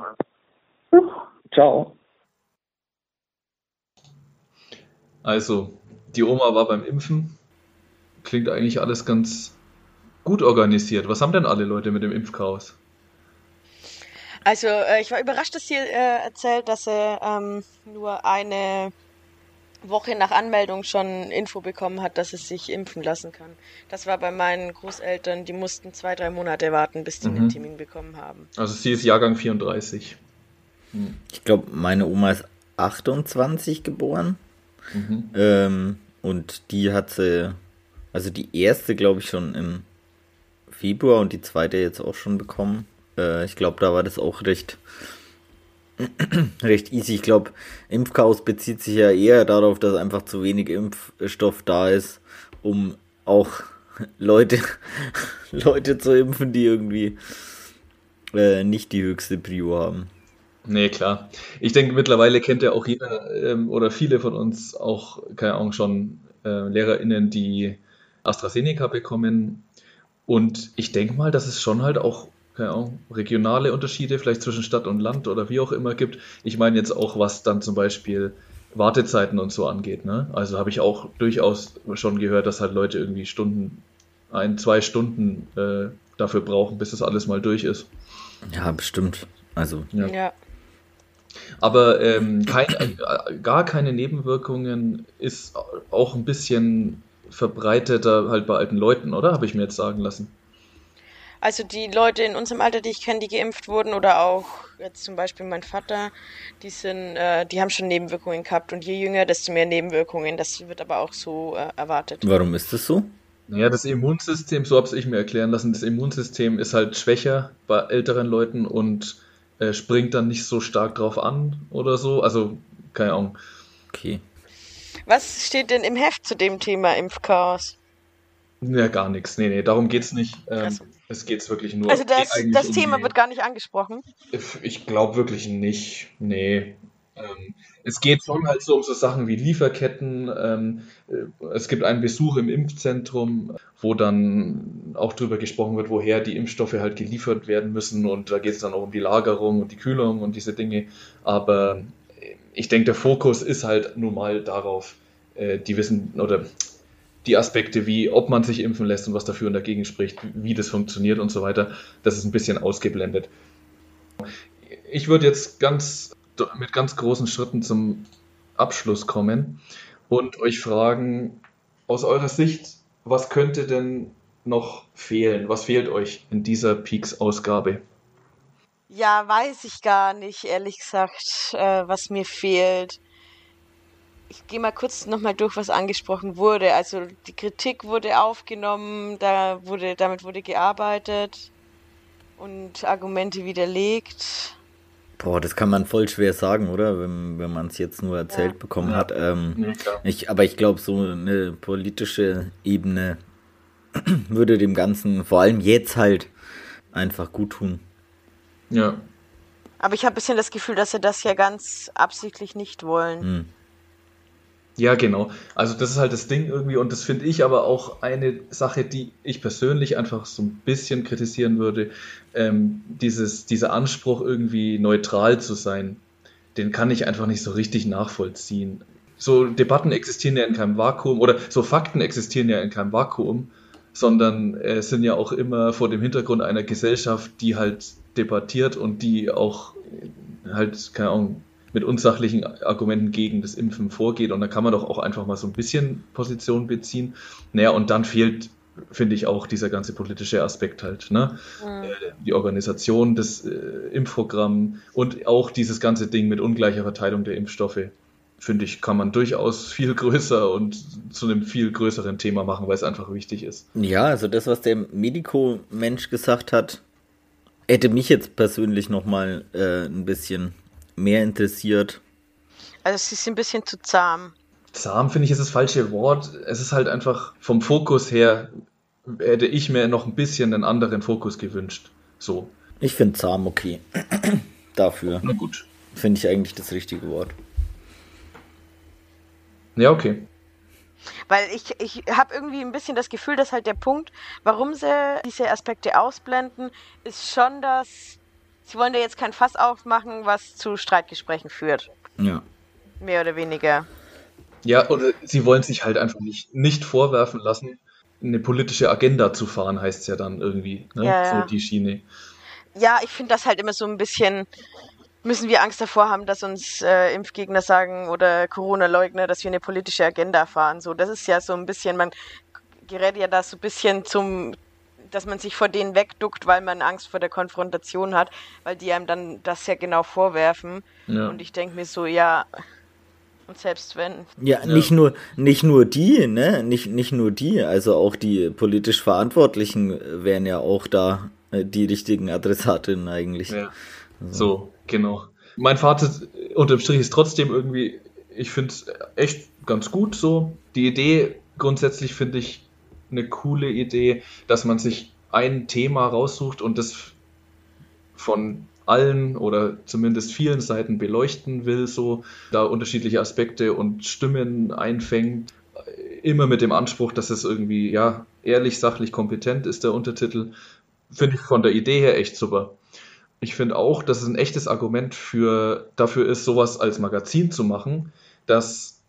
Ciao. Also, die Oma war beim Impfen. Klingt eigentlich alles ganz gut organisiert. Was haben denn alle Leute mit dem Impfchaos? Also, äh, ich war überrascht, dass sie äh, erzählt, dass er ähm, nur eine Woche nach Anmeldung schon Info bekommen hat, dass es sich impfen lassen kann. Das war bei meinen Großeltern, die mussten zwei, drei Monate warten, bis sie mhm. einen Termin bekommen haben. Also sie ist Jahrgang 34. Ich glaube, meine Oma ist 28 geboren. Mhm. Ähm, und die hat sie, also die erste, glaube ich, schon im Februar und die zweite jetzt auch schon bekommen. Äh, ich glaube, da war das auch recht, recht easy. Ich glaube, Impfchaos bezieht sich ja eher darauf, dass einfach zu wenig Impfstoff da ist, um auch Leute, Leute zu impfen, die irgendwie äh, nicht die höchste Prio haben. Nee, klar. Ich denke, mittlerweile kennt ja auch jeder ähm, oder viele von uns auch, keine Ahnung, schon äh, LehrerInnen, die AstraZeneca bekommen. Und ich denke mal, dass es schon halt auch, keine Ahnung, regionale Unterschiede vielleicht zwischen Stadt und Land oder wie auch immer gibt. Ich meine jetzt auch, was dann zum Beispiel Wartezeiten und so angeht. Ne? Also habe ich auch durchaus schon gehört, dass halt Leute irgendwie Stunden, ein, zwei Stunden äh, dafür brauchen, bis das alles mal durch ist. Ja, bestimmt. Also. Ja. ja. Aber ähm, kein, äh, gar keine Nebenwirkungen ist auch ein bisschen verbreiteter halt bei alten Leuten, oder? Habe ich mir jetzt sagen lassen. Also die Leute in unserem Alter, die ich kenne, die geimpft wurden, oder auch jetzt zum Beispiel mein Vater, die sind, äh, die haben schon Nebenwirkungen gehabt und je jünger, desto mehr Nebenwirkungen. Das wird aber auch so äh, erwartet. Warum ist das so? Naja, das Immunsystem, so habe ich mir erklären lassen, das Immunsystem ist halt schwächer bei älteren Leuten und äh, springt dann nicht so stark drauf an oder so. Also, keine Ahnung. Okay. Was steht denn im Heft zu dem Thema Impfchaos? Ja, gar nichts. Nee, nee, darum geht's nicht. Ähm, also. Es geht wirklich nur. Also das, das um Thema wird gar nicht angesprochen. Ich glaube wirklich nicht. Nee. Ähm, es geht schon halt so um so Sachen wie Lieferketten. Ähm, äh, es gibt einen Besuch im Impfzentrum, wo dann auch darüber gesprochen wird, woher die Impfstoffe halt geliefert werden müssen. Und da geht es dann auch um die Lagerung und die Kühlung und diese Dinge. Aber ich denke, der Fokus ist halt nun mal darauf, äh, die wissen oder die Aspekte wie, ob man sich impfen lässt und was dafür und dagegen spricht, wie das funktioniert und so weiter, das ist ein bisschen ausgeblendet. Ich würde jetzt ganz mit ganz großen Schritten zum Abschluss kommen und euch fragen, aus eurer Sicht, was könnte denn noch fehlen? Was fehlt euch in dieser Peaks-Ausgabe? Ja, weiß ich gar nicht, ehrlich gesagt, äh, was mir fehlt. Ich gehe mal kurz nochmal durch, was angesprochen wurde. Also die Kritik wurde aufgenommen, da wurde, damit wurde gearbeitet und Argumente widerlegt. Boah, das kann man voll schwer sagen, oder? Wenn, wenn man es jetzt nur erzählt ja. bekommen ja. hat. Ähm, ja, ich, aber ich glaube, so eine politische Ebene würde dem Ganzen, vor allem jetzt halt, einfach gut tun. Ja. Aber ich habe ein bisschen das Gefühl, dass sie das ja ganz absichtlich nicht wollen. Hm. Ja, genau. Also das ist halt das Ding irgendwie und das finde ich aber auch eine Sache, die ich persönlich einfach so ein bisschen kritisieren würde. Ähm, dieses, dieser Anspruch irgendwie neutral zu sein, den kann ich einfach nicht so richtig nachvollziehen. So Debatten existieren ja in keinem Vakuum oder so Fakten existieren ja in keinem Vakuum, sondern äh, sind ja auch immer vor dem Hintergrund einer Gesellschaft, die halt debattiert und die auch halt, keine Ahnung, mit unsachlichen Argumenten gegen das Impfen vorgeht. Und da kann man doch auch einfach mal so ein bisschen Position beziehen. Naja, und dann fehlt, finde ich, auch dieser ganze politische Aspekt halt. Ne? Mhm. Die Organisation des äh, Impfprogramms und auch dieses ganze Ding mit ungleicher Verteilung der Impfstoffe. Finde ich, kann man durchaus viel größer und zu einem viel größeren Thema machen, weil es einfach wichtig ist. Ja, also das, was der Medico-Mensch gesagt hat, hätte mich jetzt persönlich nochmal äh, ein bisschen mehr interessiert. Also es ist ein bisschen zu zahm. Zahm finde ich ist das falsche Wort. Es ist halt einfach vom Fokus her hätte ich mir noch ein bisschen einen anderen Fokus gewünscht. So. Ich finde zahm okay. Dafür. Na gut. Finde ich eigentlich das richtige Wort. Ja, okay. Weil ich, ich habe irgendwie ein bisschen das Gefühl, dass halt der Punkt, warum sie diese Aspekte ausblenden, ist schon, dass Sie wollen da jetzt kein Fass aufmachen, was zu Streitgesprächen führt. Ja. Mehr oder weniger. Ja, oder sie wollen sich halt einfach nicht, nicht vorwerfen lassen, eine politische Agenda zu fahren, heißt es ja dann irgendwie. Ne? Ja, ja. So die Schiene. Ja, ich finde das halt immer so ein bisschen, müssen wir Angst davor haben, dass uns äh, Impfgegner sagen oder Corona-Leugner, dass wir eine politische Agenda fahren. So, das ist ja so ein bisschen, man gerät ja da so ein bisschen zum dass man sich vor denen wegduckt, weil man Angst vor der Konfrontation hat, weil die einem dann das ja genau vorwerfen. Ja. Und ich denke mir so, ja, und selbst wenn. Ja, ja, nicht nur nicht nur die, ne, nicht nicht nur die, also auch die politisch Verantwortlichen wären ja auch da äh, die richtigen Adressatinnen eigentlich. Ja. Also. So, genau. Mein Fazit unterm Strich ist trotzdem irgendwie, ich finde es echt ganz gut so. Die Idee grundsätzlich finde ich eine coole Idee, dass man sich ein Thema raussucht und das von allen oder zumindest vielen Seiten beleuchten will, so da unterschiedliche Aspekte und Stimmen einfängt. Immer mit dem Anspruch, dass es irgendwie, ja, ehrlich, sachlich, kompetent ist, der Untertitel. Finde ich von der Idee her echt super. Ich finde auch, dass es ein echtes Argument für, dafür ist, sowas als Magazin zu machen, dass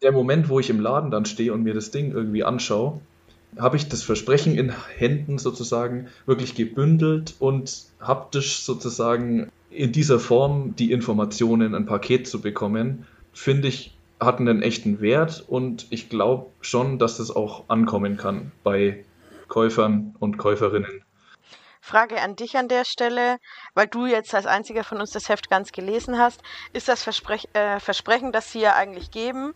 der Moment, wo ich im Laden dann stehe und mir das Ding irgendwie anschaue, habe ich das Versprechen in Händen sozusagen wirklich gebündelt und haptisch sozusagen in dieser Form die Informationen, ein Paket zu bekommen, finde ich, hat einen echten Wert und ich glaube schon, dass das auch ankommen kann bei Käufern und Käuferinnen. Frage an dich an der Stelle, weil du jetzt als einziger von uns das Heft ganz gelesen hast. Ist das Versprech äh, Versprechen, das sie ja eigentlich geben,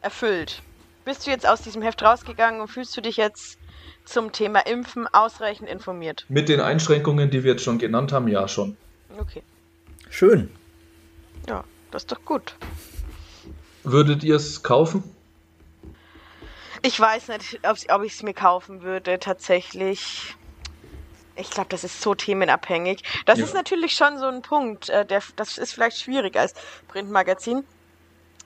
erfüllt? Bist du jetzt aus diesem Heft rausgegangen und fühlst du dich jetzt zum Thema Impfen ausreichend informiert? Mit den Einschränkungen, die wir jetzt schon genannt haben, ja schon. Okay. Schön. Ja, das ist doch gut. Würdet ihr es kaufen? Ich weiß nicht, ob, ich es mir kaufen würde, tatsächlich. Ich glaube, das ist so themenabhängig. Das ja. ist natürlich schon so ein Punkt, äh, der, das ist vielleicht schwierig als Printmagazin,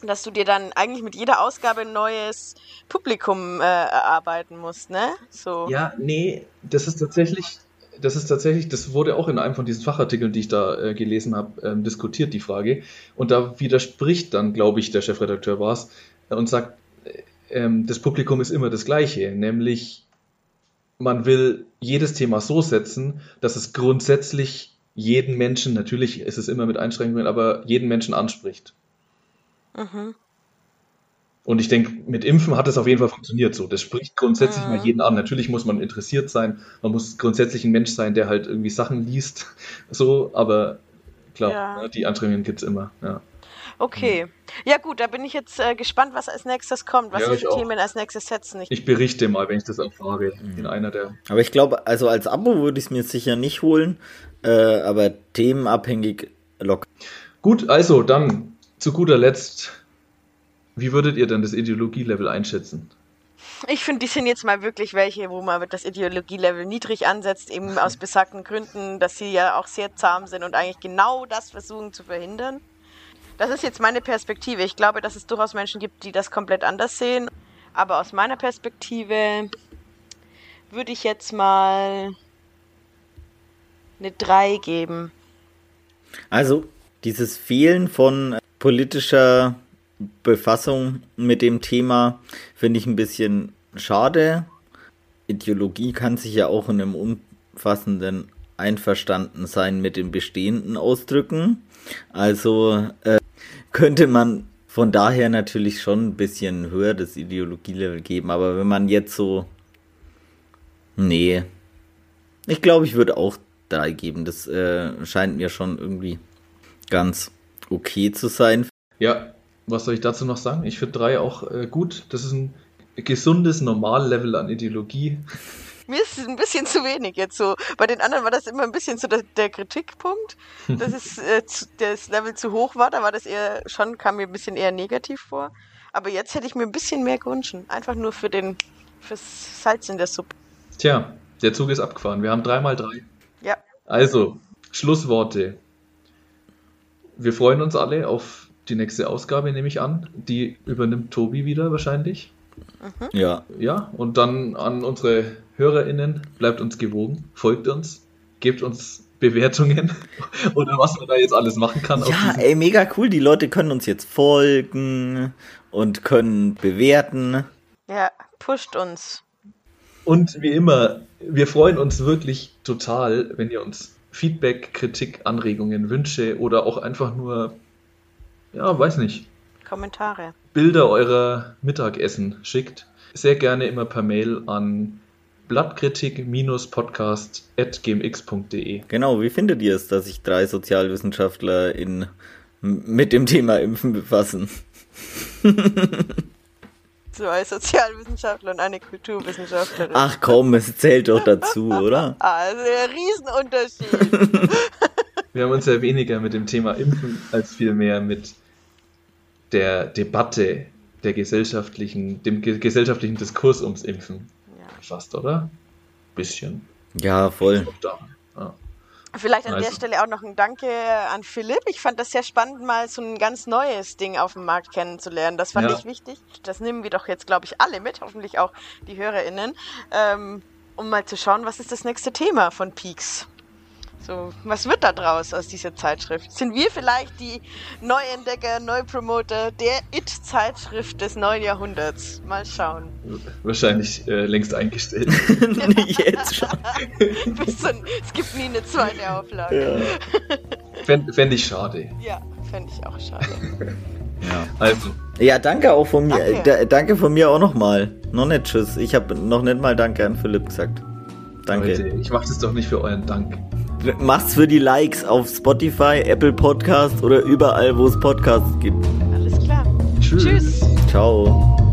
dass du dir dann eigentlich mit jeder Ausgabe ein neues Publikum äh, erarbeiten musst, ne? So. Ja, nee, das ist tatsächlich, das ist tatsächlich, das wurde auch in einem von diesen Fachartikeln, die ich da äh, gelesen habe, ähm, diskutiert, die Frage. Und da widerspricht dann, glaube ich, der Chefredakteur war es und sagt, äh, ähm, das Publikum ist immer das gleiche, nämlich man will jedes Thema so setzen, dass es grundsätzlich jeden Menschen, natürlich ist es immer mit Einschränkungen, aber jeden Menschen anspricht. Mhm. Und ich denke, mit Impfen hat es auf jeden Fall funktioniert so. Das spricht grundsätzlich mhm. mal jeden an. Natürlich muss man interessiert sein, man muss grundsätzlich ein Mensch sein, der halt irgendwie Sachen liest, so, aber klar, ja. Ne, die Anstrengungen gibt es immer, ja. Okay. Mhm. Ja gut, da bin ich jetzt äh, gespannt, was als nächstes kommt, was ja, die Themen als nächstes setzen. Ich, ich, berichte mal, wenn ich das erfahre, mhm. in einer der. Aber ich glaube, also als Abo würde ich es mir sicher nicht holen, äh, aber themenabhängig locker. Gut, also dann zu guter Letzt, wie würdet ihr denn das Ideologielevel einschätzen? Ich finde, die sind jetzt mal wirklich welche, wo man das Ideologielevel niedrig ansetzt, eben aus besagten Gründen, dass sie ja auch sehr zahm sind und eigentlich genau das versuchen zu verhindern. Das ist jetzt meine Perspektive. Ich glaube, dass es durchaus Menschen gibt, die das komplett anders sehen. Aber aus meiner Perspektive würde ich jetzt mal eine 3 geben. Also, dieses Fehlen von politischer Befassung mit dem Thema finde ich ein bisschen schade. Ideologie kann sich ja auch in einem umfassenden Einverstandensein mit dem Bestehenden ausdrücken. Also äh, könnte man von daher natürlich schon ein bisschen höher das Ideologielevel geben, aber wenn man jetzt so. Nee. Ich glaube, ich würde auch drei geben. Das äh, scheint mir schon irgendwie ganz okay zu sein. Ja, was soll ich dazu noch sagen? Ich finde drei auch äh, gut. Das ist ein gesundes Normallevel an Ideologie. Mir ist es ein bisschen zu wenig jetzt so. Bei den anderen war das immer ein bisschen so der, der Kritikpunkt, dass es, äh, das Level zu hoch war. Da war das eher schon, kam mir ein bisschen eher negativ vor. Aber jetzt hätte ich mir ein bisschen mehr gewünscht. Einfach nur für den, fürs Salz in der Suppe. Tja, der Zug ist abgefahren. Wir haben dreimal drei. Ja. Also, Schlussworte. Wir freuen uns alle auf die nächste Ausgabe, nehme ich an. Die übernimmt Tobi wieder wahrscheinlich. Mhm. Ja. Ja, und dann an unsere HörerInnen, bleibt uns gewogen, folgt uns, gebt uns Bewertungen oder was man da jetzt alles machen kann. Ja, ey, mega cool. Die Leute können uns jetzt folgen und können bewerten. Ja, pusht uns. Und wie immer, wir freuen uns wirklich total, wenn ihr uns Feedback, Kritik, Anregungen, Wünsche oder auch einfach nur, ja, weiß nicht. Kommentare. Bilder eurer Mittagessen schickt. Sehr gerne immer per Mail an blattkritik-podcast.gmx.de. Genau, wie findet ihr es, dass sich drei Sozialwissenschaftler in, mit dem Thema Impfen befassen? Zwei Sozialwissenschaftler und eine Kulturwissenschaftlerin. Ach komm, es zählt doch dazu, oder? Also ein Riesenunterschied. Wir haben uns ja weniger mit dem Thema Impfen als vielmehr mit der Debatte der gesellschaftlichen, dem gesellschaftlichen Diskurs ums Impfen fast, oder? Bisschen. Ja, voll. Ja. Vielleicht an also. der Stelle auch noch ein Danke an Philipp. Ich fand das sehr spannend, mal so ein ganz neues Ding auf dem Markt kennenzulernen. Das fand ja. ich wichtig. Das nehmen wir doch jetzt, glaube ich, alle mit, hoffentlich auch die HörerInnen, ähm, um mal zu schauen, was ist das nächste Thema von Peaks. So, was wird da draus aus dieser Zeitschrift? Sind wir vielleicht die Neuentdecker, Neupromoter der It-Zeitschrift des neuen Jahrhunderts? Mal schauen. Wahrscheinlich äh, längst eingestellt. Jetzt schon. es gibt nie eine zweite Auflage. Ja. Fände fänd ich schade. Ja, fände ich auch schade. Ja. Also. Ja, danke auch von mir. Danke, danke von mir auch nochmal. Noch nicht Tschüss. Ich habe noch nicht mal Danke an Philipp gesagt. Danke. Leute, ich mache das doch nicht für euren Dank. Mach's für die Likes auf Spotify, Apple Podcast oder überall, wo es Podcasts gibt. Alles klar. Tschüss. Tschüss. Ciao.